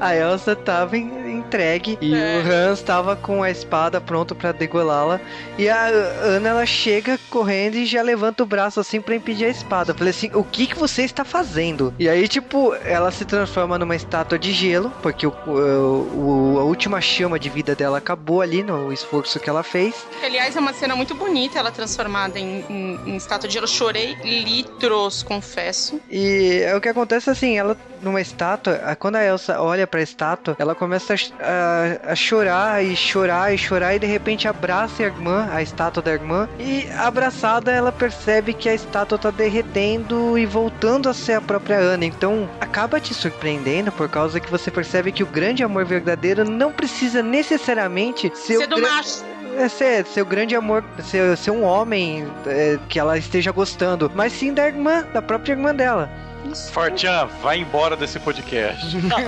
a Elsa tava em- entregue e É. o Hans tava com a espada pronto pra degolá-la. E a Ana, ela chega correndo e já levanta o braço assim pra impedir a espada. Eu Falei assim, o que que você está fazendo? E aí, tipo, ela se transforma numa estátua de gelo, porque o, o- a última chama de vida dela acabou ali no esforço que ela fez. Aliás, é uma cena muito bonita, ela transformada em, em, em estátua de gelo. Chorei litros, confesso. E é o que acontece assim, ela numa estátua, quando a Elsa olha pra estátua, ela começa a, a chorar e chorar e chorar e de repente abraça a irmã, a estátua da irmã, e abraçada ela percebe que a estátua tá derretendo e voltando a ser a própria Ana. Então acaba te surpreendendo por causa que você percebe que o grande amor verdadeiro não precisa necessariamente ser Ser o do gran- macho. é ser, seu grande amor, ser, ser um homem é, que ela esteja gostando, mas sim da irmã, da própria irmã dela. Isso. Fortran, vai embora desse podcast. Não,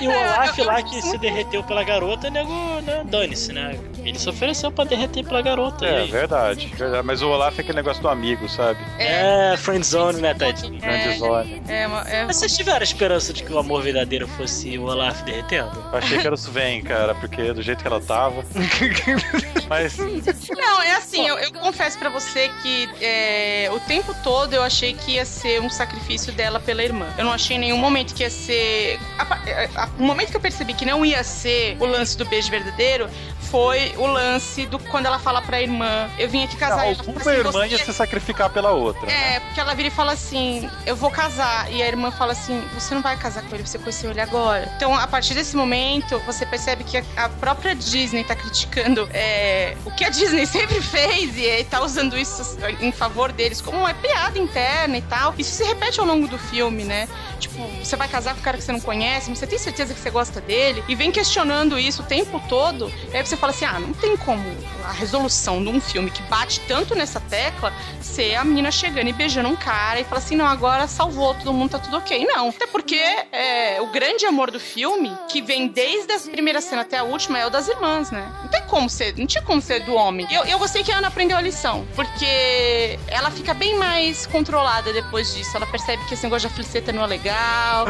e o É, Olaf lá que se derreteu pela garota, nego, né, dane-se, né? Ele se ofereceu pra derreter pela garota. É, aí? verdade, verdade. Mas o Olaf é aquele negócio do amigo, sabe? É, friendzone, né, tadinho? Grande zone. É, é- Mas vocês tiveram a esperança de que o amor verdadeiro fosse o Olaf derretendo? Eu achei que era o Sven, cara, porque do jeito que ela tava. Mas Não, é assim, eu, eu confesso pra você que é, o tempo todo eu achei que ia ser um sacrifício dela pela irmã. Eu não achei em nenhum momento que ia ser. pa- a- a- O momento que eu percebi que não ia ser o lance do beijo verdadeiro foi o lance do quando ela fala pra irmã: Eu vim aqui casar. Fala alguma assim, irmã ia "Você- se sacrificar pela outra. É, porque ela vira e fala assim: Eu vou casar. E a irmã fala assim: Você não vai casar com ele, você conheceu ele agora. Então, a partir desse momento, você percebe que a, a própria Disney tá criticando é, o que a Disney sempre fez e, e tá usando isso em favor deles como uma piada interna e tal. Isso se repete ao longo do filme, né? Tipo, você vai casar com um cara que você não conhece, mas você tem certeza que você gosta dele? E vem questionando isso o tempo todo. E aí você fala assim: ah, não tem como a resolução de um filme que bate tanto nessa tecla ser a menina chegando e beijando um cara e falar assim: não, agora salvou, todo mundo tá tudo ok. Não. Até porque é, o grande amor do filme, que vem desde a primeira cena até a última, é o das irmãs, né? Não tem como ser, não tinha como ser do homem. Eu, eu gostei que a Ana aprendeu a lição, porque ela fica bem mais controlada depois disso. Ela percebe que esse negócio de afliceta não é legal.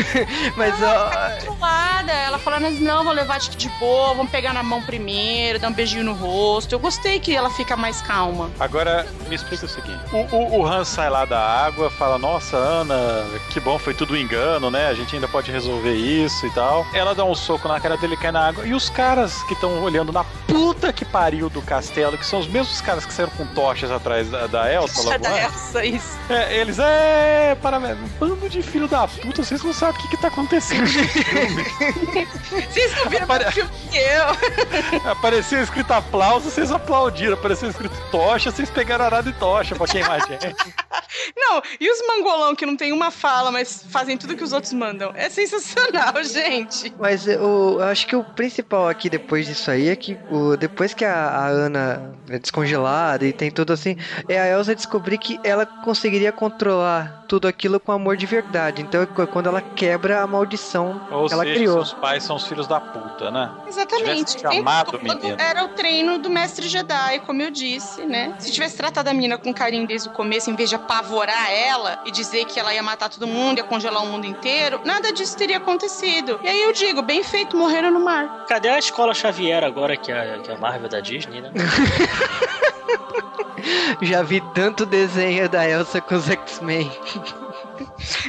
Mas, ó, controlada. Ela assim, não, vou levar de boa, vamos pegar na mão primeiro, dar um beijinho no rosto. Eu gostei que ela fica mais calma. Agora, me explica o seguinte: o, o, o Hans sai lá da água, fala: Nossa, Ana, que bom, foi tudo um engano, né? A gente ainda pode resolver isso e tal. Ela dá um soco na cara dele e cai na água. E os caras que estão olhando na puta que pariu do castelo, que são os mesmos caras que saíram com tochas atrás da, da Elsa logo da Elsa, isso. é, eles, é, parabéns, bando de filho da puta, vocês não sabem o que, que tá acontecendo nesse filme. Vocês não viram Apare- filme que eu. Apareceu escrito aplauso, vocês aplaudiram. Apareceu escrito tocha, vocês pegaram arado e tocha pra queimar a gente. Não, e os mangolão que não tem uma fala, mas fazem tudo que os outros mandam. É sensacional, gente. Mas eu, eu acho que o principal aqui depois disso aí é que o, depois que a, a Ana é descongelada e tem tudo assim, é a Elsa descobrir que ela conseguiria controlar tudo aquilo com amor de verdade. Então é quando ela quebra a maldição Ou que ela seja, criou. seus pais são os filhos da puta, né? Exatamente. Tivesse chamado menino. Era o treino do mestre Jedi, como eu disse, né? Se tivesse tratado a menina com carinho desde o começo, em vez de apavorar ela e dizer que ela ia matar todo mundo, ia congelar o mundo inteiro, nada disso teria acontecido. E aí eu digo, bem feito, morreram no mar. Cadê a escola Xavier agora, que é, que é a Marvel da Disney, né? Já vi tanto desenho da Elsa com os X-Men.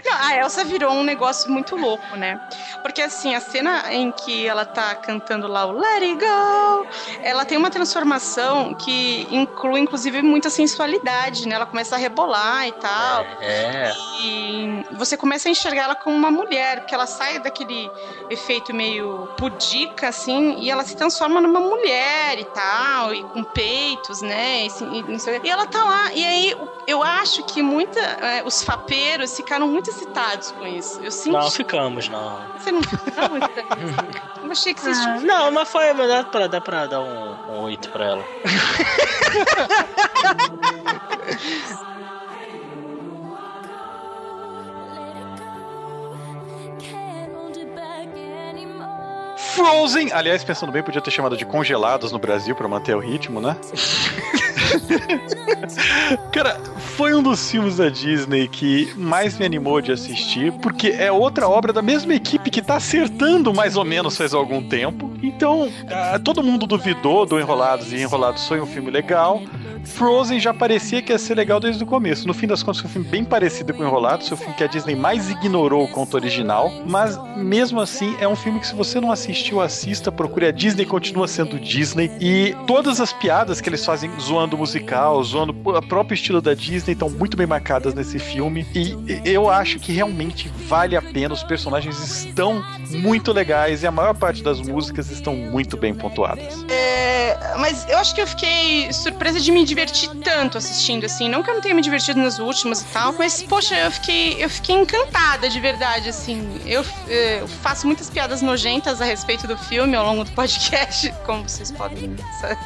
Não, a Elsa virou um negócio muito louco, né? Porque assim, a cena em que ela tá cantando lá o Let It Go, ela tem uma transformação que inclui, inclusive, muita sensualidade, né? Ela começa a rebolar e tal. É. E você começa a enxergar ela como uma mulher, porque ela sai daquele efeito meio pudica, assim, e ela se transforma numa mulher e tal, e com peitos, né? E, assim, e. E ela tá lá, e aí eu acho que muita, é, os fapeiros ficaram muito excitados com isso. Eu senti. Não ficamos, não. Você não ficou? Eu achei que vocês Ah, tinham. não, mas foi dá pra, dá pra dar um, um 8 pra ela. Frozen! Aliás, pensando bem, podia ter chamado de congelados no Brasil pra manter o ritmo, né? Cara, foi um dos filmes da Disney que mais me animou de assistir, porque é outra obra da mesma equipe que tá acertando mais ou menos faz algum tempo. Então, ah, todo mundo duvidou do Enrolados e Enrolados foi um filme legal. Frozen já parecia que ia ser legal desde o começo. No fim das contas, foi um filme bem parecido com Enrolados, foi o filme que a Disney mais ignorou o conto original, mas mesmo assim é um filme que se você não assistiu, assista, procure. A Disney continua sendo Disney e todas as piadas que eles fazem zoando o musical, zoando o próprio estilo da Disney estão muito bem marcadas nesse filme e eu acho que realmente vale a pena. Os personagens estão muito legais e a maior parte das músicas estão muito bem pontuadas. É, mas eu acho que eu fiquei surpresa de me divertir tanto assistindo, assim. Não que eu não tenha me divertido nas últimas e tal, mas, poxa, eu fiquei, eu fiquei encantada de verdade, assim. Eu, eu faço muitas piadas nojentas a respeito do filme ao longo do podcast, como vocês podem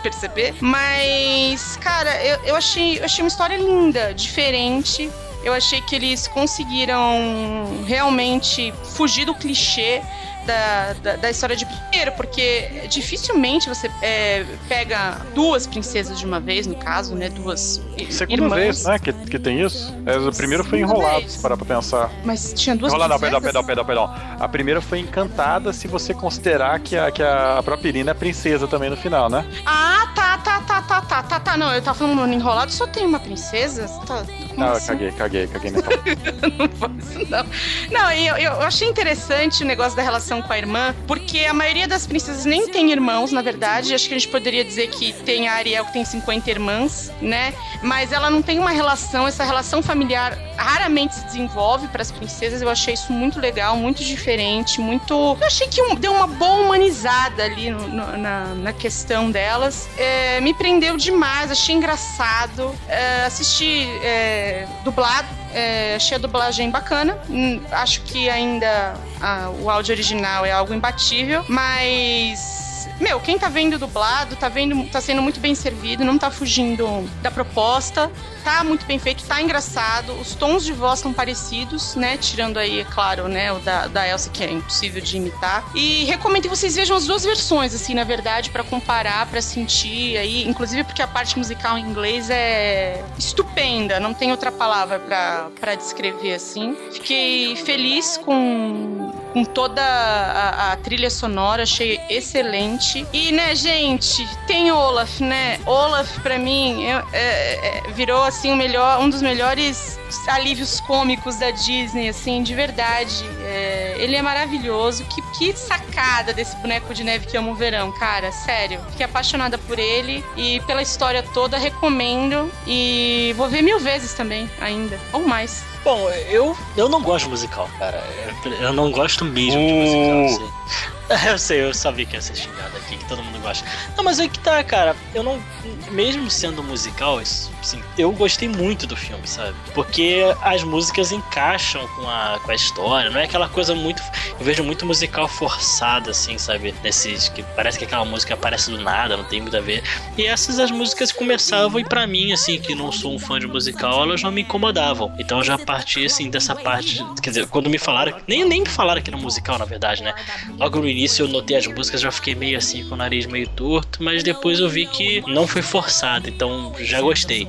perceber. Mas, cara, eu, eu, achei, eu achei uma história linda, diferente. Eu achei que eles conseguiram realmente fugir do clichê da, da, da, história de primeiro, porque dificilmente você é, pega duas princesas de uma vez, no caso, né? Duas Segunda irmãs. vez, né? Que, que tem isso. É, o primeiro foi enrolado, vez. se parar pra pensar. Mas tinha duas Enrolado, não, perdão, princesas? perdão, perdão, perdão. A primeira foi encantada se você considerar que a, que a própria Irina é princesa também no final, né? Ah, tá, tá, tá, tá, tá. Não, eu tava falando enrolado, só tem uma princesa? Tá, Ah, eu caguei, caguei, caguei mental. não posso, não. Não, eu, eu achei interessante o negócio da relação com a irmã, porque a maioria das princesas nem tem irmãos, na verdade. Acho que a gente poderia dizer que tem a Ariel que tem 50 irmãs, né? Mas ela não tem uma relação, essa relação familiar raramente se desenvolve para as princesas. Eu achei isso muito legal, muito diferente, muito. Eu achei que um- deu uma boa humanizada ali no- no- na, na questão delas. É, me prendeu demais, achei engraçado. É, assisti é, dublado. É, achei a dublagem bacana. Hum, acho que ainda ah, o áudio original é algo imbatível, mas. Meu, quem tá vendo dublado, tá vendo, tá sendo muito bem servido, não tá fugindo da proposta, tá muito bem feito, tá engraçado, os tons de voz estão parecidos, né? Tirando aí, é claro, né, o da, da Elsa, que é impossível de imitar. E recomendo que vocês vejam as duas versões, assim, na verdade, pra comparar, pra sentir aí, inclusive porque a parte musical em inglês é estupenda, não tem outra palavra pra descrever assim. Fiquei feliz com, com toda a, a trilha sonora, achei excelente. E, né, gente, tem Olaf, né? Olaf, pra mim, eu- é- é- virou, assim, o melhor, um dos melhores alívios cômicos da Disney, assim, de verdade. É, ele é maravilhoso. Que, que sacada desse boneco de neve que ama o verão, cara. Sério. Fiquei apaixonada por ele e pela história toda, recomendo. E vou ver mil vezes também, ainda. Ou mais. Bom, eu, eu não gosto de musical, cara. Eu, não gosto mesmo de Uh. musical, assim. Eu sei, eu sabia que ia ser xingado aqui, que todo mundo gosta. Não, mas é que tá, cara. Eu não. Mesmo sendo musical, assim, eu gostei muito do filme, sabe? Porque as músicas encaixam com a, com a história. Não é aquela coisa muito. Eu vejo muito musical forçado, assim, sabe? Nesses. que parece que aquela música aparece do nada, não tem muito a ver. E essas as músicas começavam, e pra mim, assim, que não sou um fã de musical, elas não me incomodavam. Então eu já parti, assim, dessa parte. Quer dizer, quando me falaram. Nem, nem me falaram que era musical, na verdade, né? Logo no início eu notei as músicas, já fiquei meio assim, com o nariz meio torto, mas depois eu vi que não foi forçado, então já gostei.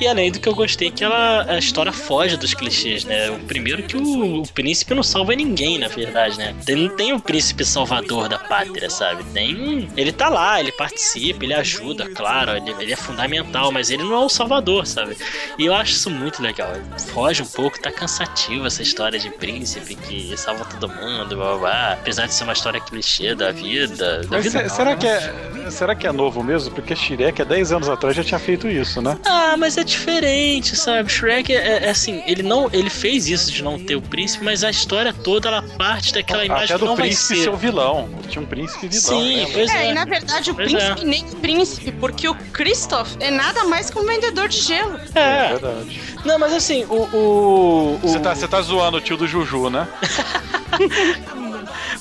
E além do que eu gostei, que ela, a história foge dos clichês, né? O primeiro que o, o príncipe não salva ninguém, na verdade, né? Tem- Não tem o príncipe salvador da pátria, sabe? Tem. Ele tá lá, ele participa, ele ajuda, claro, ele, ele é fundamental, mas ele não é o salvador, sabe? E eu acho isso muito legal. Foge um pouco, tá cansativo essa história de príncipe que salva todo mundo, blá blá blá. Apesar de ser uma história clichê da vida. Da Mas vida se- não, será, né? que é, será que é novo mesmo? Porque Shrek há 10 anos atrás já tinha feito isso, né? Ah, mas é diferente, sabe? Shrek é, é assim, ele não, ele fez isso de não ter o príncipe, mas a história toda ela parte daquela imagem Até que do não vai príncipe ser. ser o vilão. Tinha um príncipe vilão. Sim, lembra? pois É, é. e na verdade o Pois príncipe nem o príncipe, porque o Christoph é nada mais que um vendedor de gelo. É É, verdade. não, mas assim, o. o, o- Você tá, você tá zoando o tio do Juju, né?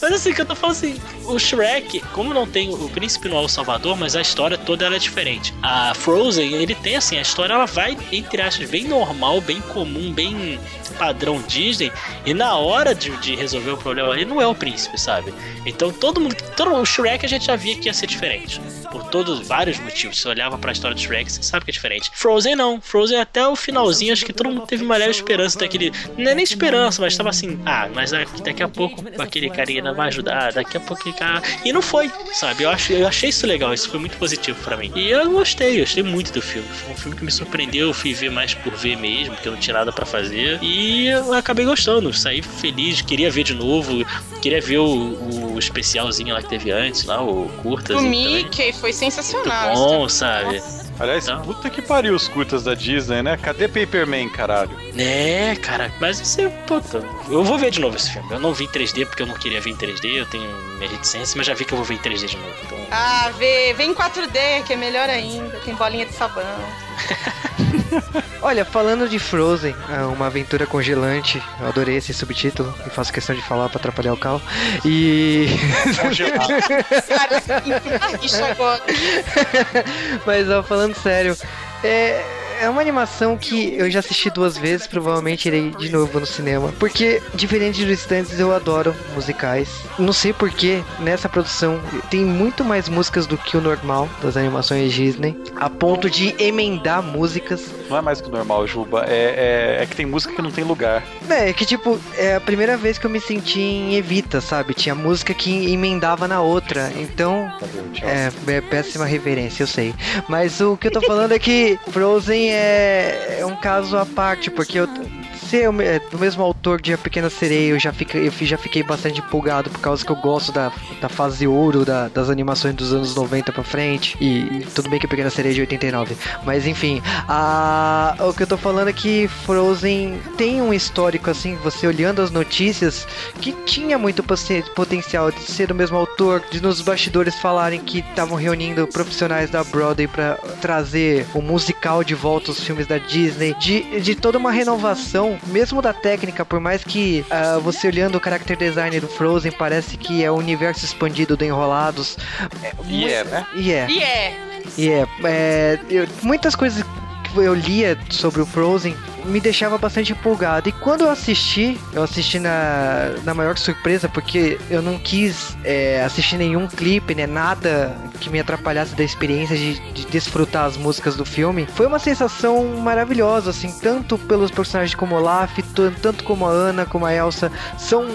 Mas assim, que eu tô falando assim, o Shrek, como não tem o príncipe é o Salvador, mas a história toda ela é diferente. A Frozen, ele tem assim, a história ela vai, entre aspas, bem normal, bem comum, bem padrão Disney, e na hora de, de resolver o problema ele não é o príncipe, sabe? Então todo mundo. Todo, o Shrek a gente já via que ia ser diferente. Por todos vários motivos. Você olhava pra história do Shrek, você sabe que é diferente. Frozen não. Frozen até o finalzinho, acho que todo mundo teve uma leve esperança daquele. Não é nem esperança, mas tava assim, ah, mas daqui, a pouco aquele carinha vai ajudar, daqui a pouco cara. E não foi, sabe? Eu, acho, eu achei isso legal, isso foi muito positivo pra mim. E eu gostei, eu gostei muito do filme. Foi um filme que me surpreendeu, eu fui ver mais por ver mesmo, porque eu não tinha nada pra fazer. E eu acabei gostando, saí feliz, queria ver de novo, queria ver o, o especialzinho lá que teve antes, lá, o curtas. O também. Mickey foi sensacional. Muito bom, sabe? Aliás, Então. puta que pariu os curtas da Disney, né? Cadê Paperman, caralho? É, cara, mas você, puta, eu vou ver de novo esse filme. Eu não vi em 3D porque eu não queria ver em 3D, eu tenho. AdSense, mas já vi que eu vou ver em 3D de novo. Então, Ah, vê, vem em 4D, que é melhor ainda. Tem bolinha de sabão. Olha, falando de Frozen, é uma aventura congelante, eu adorei esse subtítulo e faço questão de falar pra atrapalhar o Cal. E. Mas ó, falando sério, é. É uma animação que eu já assisti duas vezes, provavelmente irei de novo no cinema. Porque, diferente dos stands, eu adoro musicais. Não sei porquê, nessa produção tem muito mais músicas do que o normal das animações Disney. A ponto de emendar músicas. Não é mais que o normal, Juba. É, é, é que tem música que não tem lugar. É, é que tipo, é a primeira vez que eu me senti em Evita, sabe? Tinha música que emendava na outra. Então, tchau? É, é péssima reverência, eu sei. Mas o que eu tô falando é que Frozen é, é um caso à parte, porque eu. Ser é, do mesmo autor de A Pequena Sereia, eu já fiquei, eu já fiquei bastante empolgado por causa que eu gosto da, da fase ouro da- das animações dos anos 90 pra frente. E, tudo bem que A Pequena Sereia é de 89. Mas enfim, a, o que eu tô falando é que Frozen tem um histórico, assim, você olhando as notícias, que tinha muito poten- potencial de ser o mesmo autor, de nos bastidores falarem que estavam reunindo profissionais da Broadway pra trazer o musical de volta aos filmes da Disney, de, de toda uma renovação, mesmo da técnica, por mais que ah, você olhando o character design do Frozen parece que é o universo expandido do Enrolados. E é, né? E é. E é. E é, é, eu- muitas coisas que eu lia sobre o Frozen me deixava bastante empolgado. E quando eu assisti, eu assisti na, na maior surpresa, porque eu não quis é, assistir nenhum clipe, né? Nada que me atrapalhasse da experiência de, de desfrutar as músicas do filme. Foi uma sensação maravilhosa, assim, tanto pelos personagens como Olaf, tan- tanto como a Ana, como a Elsa. São,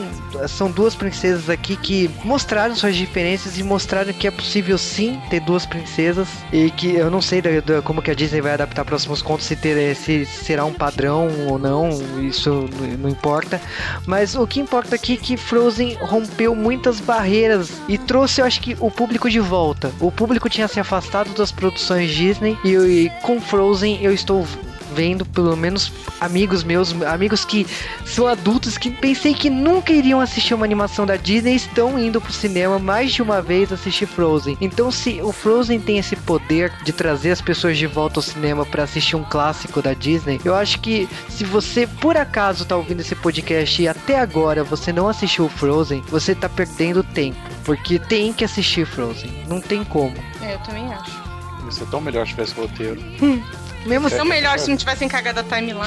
são duas princesas aqui que mostraram suas diferenças e mostraram que é possível sim ter duas princesas. E que eu não sei da- da- como que a Disney vai adaptar próximos contos, se, ter, se será um padrão ou não, isso não importa. Mas o que importa aqui é que Frozen rompeu muitas barreiras e trouxe, eu acho que, o público de volta. O público tinha se afastado das produções Disney e, e com Frozen eu estou vendo pelo menos amigos meus, amigos que são adultos que pensei que nunca iriam assistir uma animação da Disney estão indo pro cinema mais de uma vez assistir Frozen. Então se o Frozen tem esse poder de trazer as pessoas de volta ao cinema para assistir um clássico da Disney, eu acho que se você por acaso tá ouvindo esse podcast e até agora você não assistiu o Frozen, você tá perdendo tempo, porque tem que assistir Frozen, não tem como. É, eu também acho. Ia ser tão melhor se tivesse roteiro. Mesmo Tão melhor se não tivessem cagado a timeline.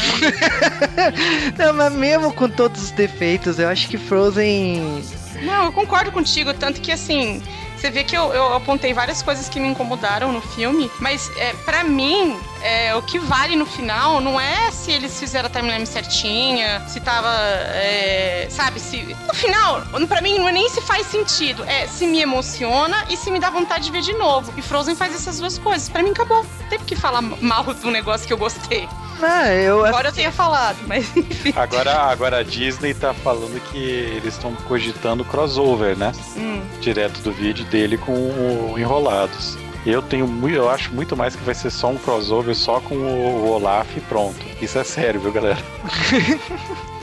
Não, mas mesmo com todos os defeitos, eu acho que Frozen. Não, eu concordo contigo, tanto que assim. Você vê que eu, eu apontei várias coisas que me incomodaram no filme, mas é, para mim, é, o que vale no final não é se eles fizeram a timeline certinha, se tava. é, sabe, se. No final, pra mim, não é nem se faz sentido, é se me emociona e se me dá vontade de ver de novo. E Frozen faz essas duas coisas. Pra mim, acabou. Tem que falar mal do negócio que eu gostei. Ah, eu. Agora eu tenha falado, mas enfim. Agora, agora a Disney tá falando que eles estão cogitando crossover, né? Hum. Direto do vídeo dele com o Enrolados. Eu tenho muito, eu acho muito mais que vai ser só um crossover só com o Olaf e pronto. Isso é sério, viu, galera?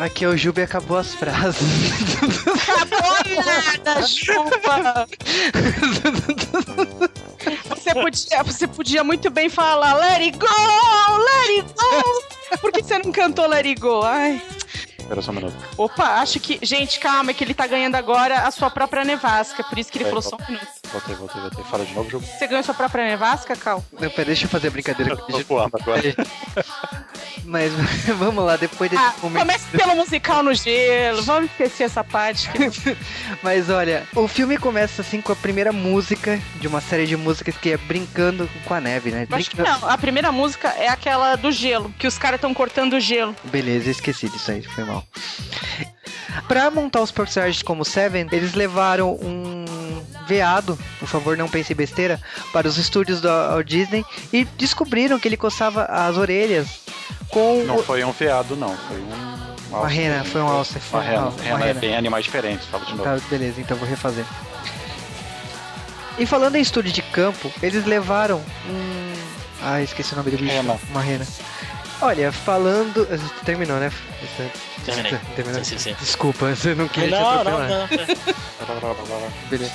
Aqui o Jubi acabou as frases. Acabou nada, chupa! Você podia, você podia muito bem falar Let it go! Let it go! Por que você não cantou Let it go? Ai. Espera só um minuto. Opa, acho que. Gente, calma, é que ele tá ganhando agora a sua própria nevasca. Por isso que ele É, falou só um minuto. Voltei, voltei, voltei. Fala de novo, jogo. Você ganhou sua própria nevasca, Cal? Não, pera, deixa eu fazer a brincadeira. Tô voando agora. Mas vamos lá, depois desse Ah, momento. comece pelo musical no gelo. Vamos esquecer essa parte. que- Mas olha, o filme começa assim com a primeira música de uma série de músicas que é brincando com a neve, né? Acho que não. A primeira música é aquela do gelo, que os caras estão cortando o gelo. Beleza, esqueci disso aí, foi mal. Pra montar os personagens como Seven, eles levaram um veado, por favor não pense besteira, para os estúdios da Disney e descobriram que ele coçava as orelhas com Não o- foi um veado, não. Foi um. uma rena, foi um alce, foi Uma rena. uma Rena é rena. bem animais diferentes. Fala de novo. Tá, beleza, então vou refazer. E falando em estúdio de campo, eles levaram um. Ah, esqueci o nome do bicho. Rena. Uma rena. Olha, falando. Terminou, né? Terminei. Terminou? Sim, sim, sim. Desculpa, você não queria Não, não, não. Beleza.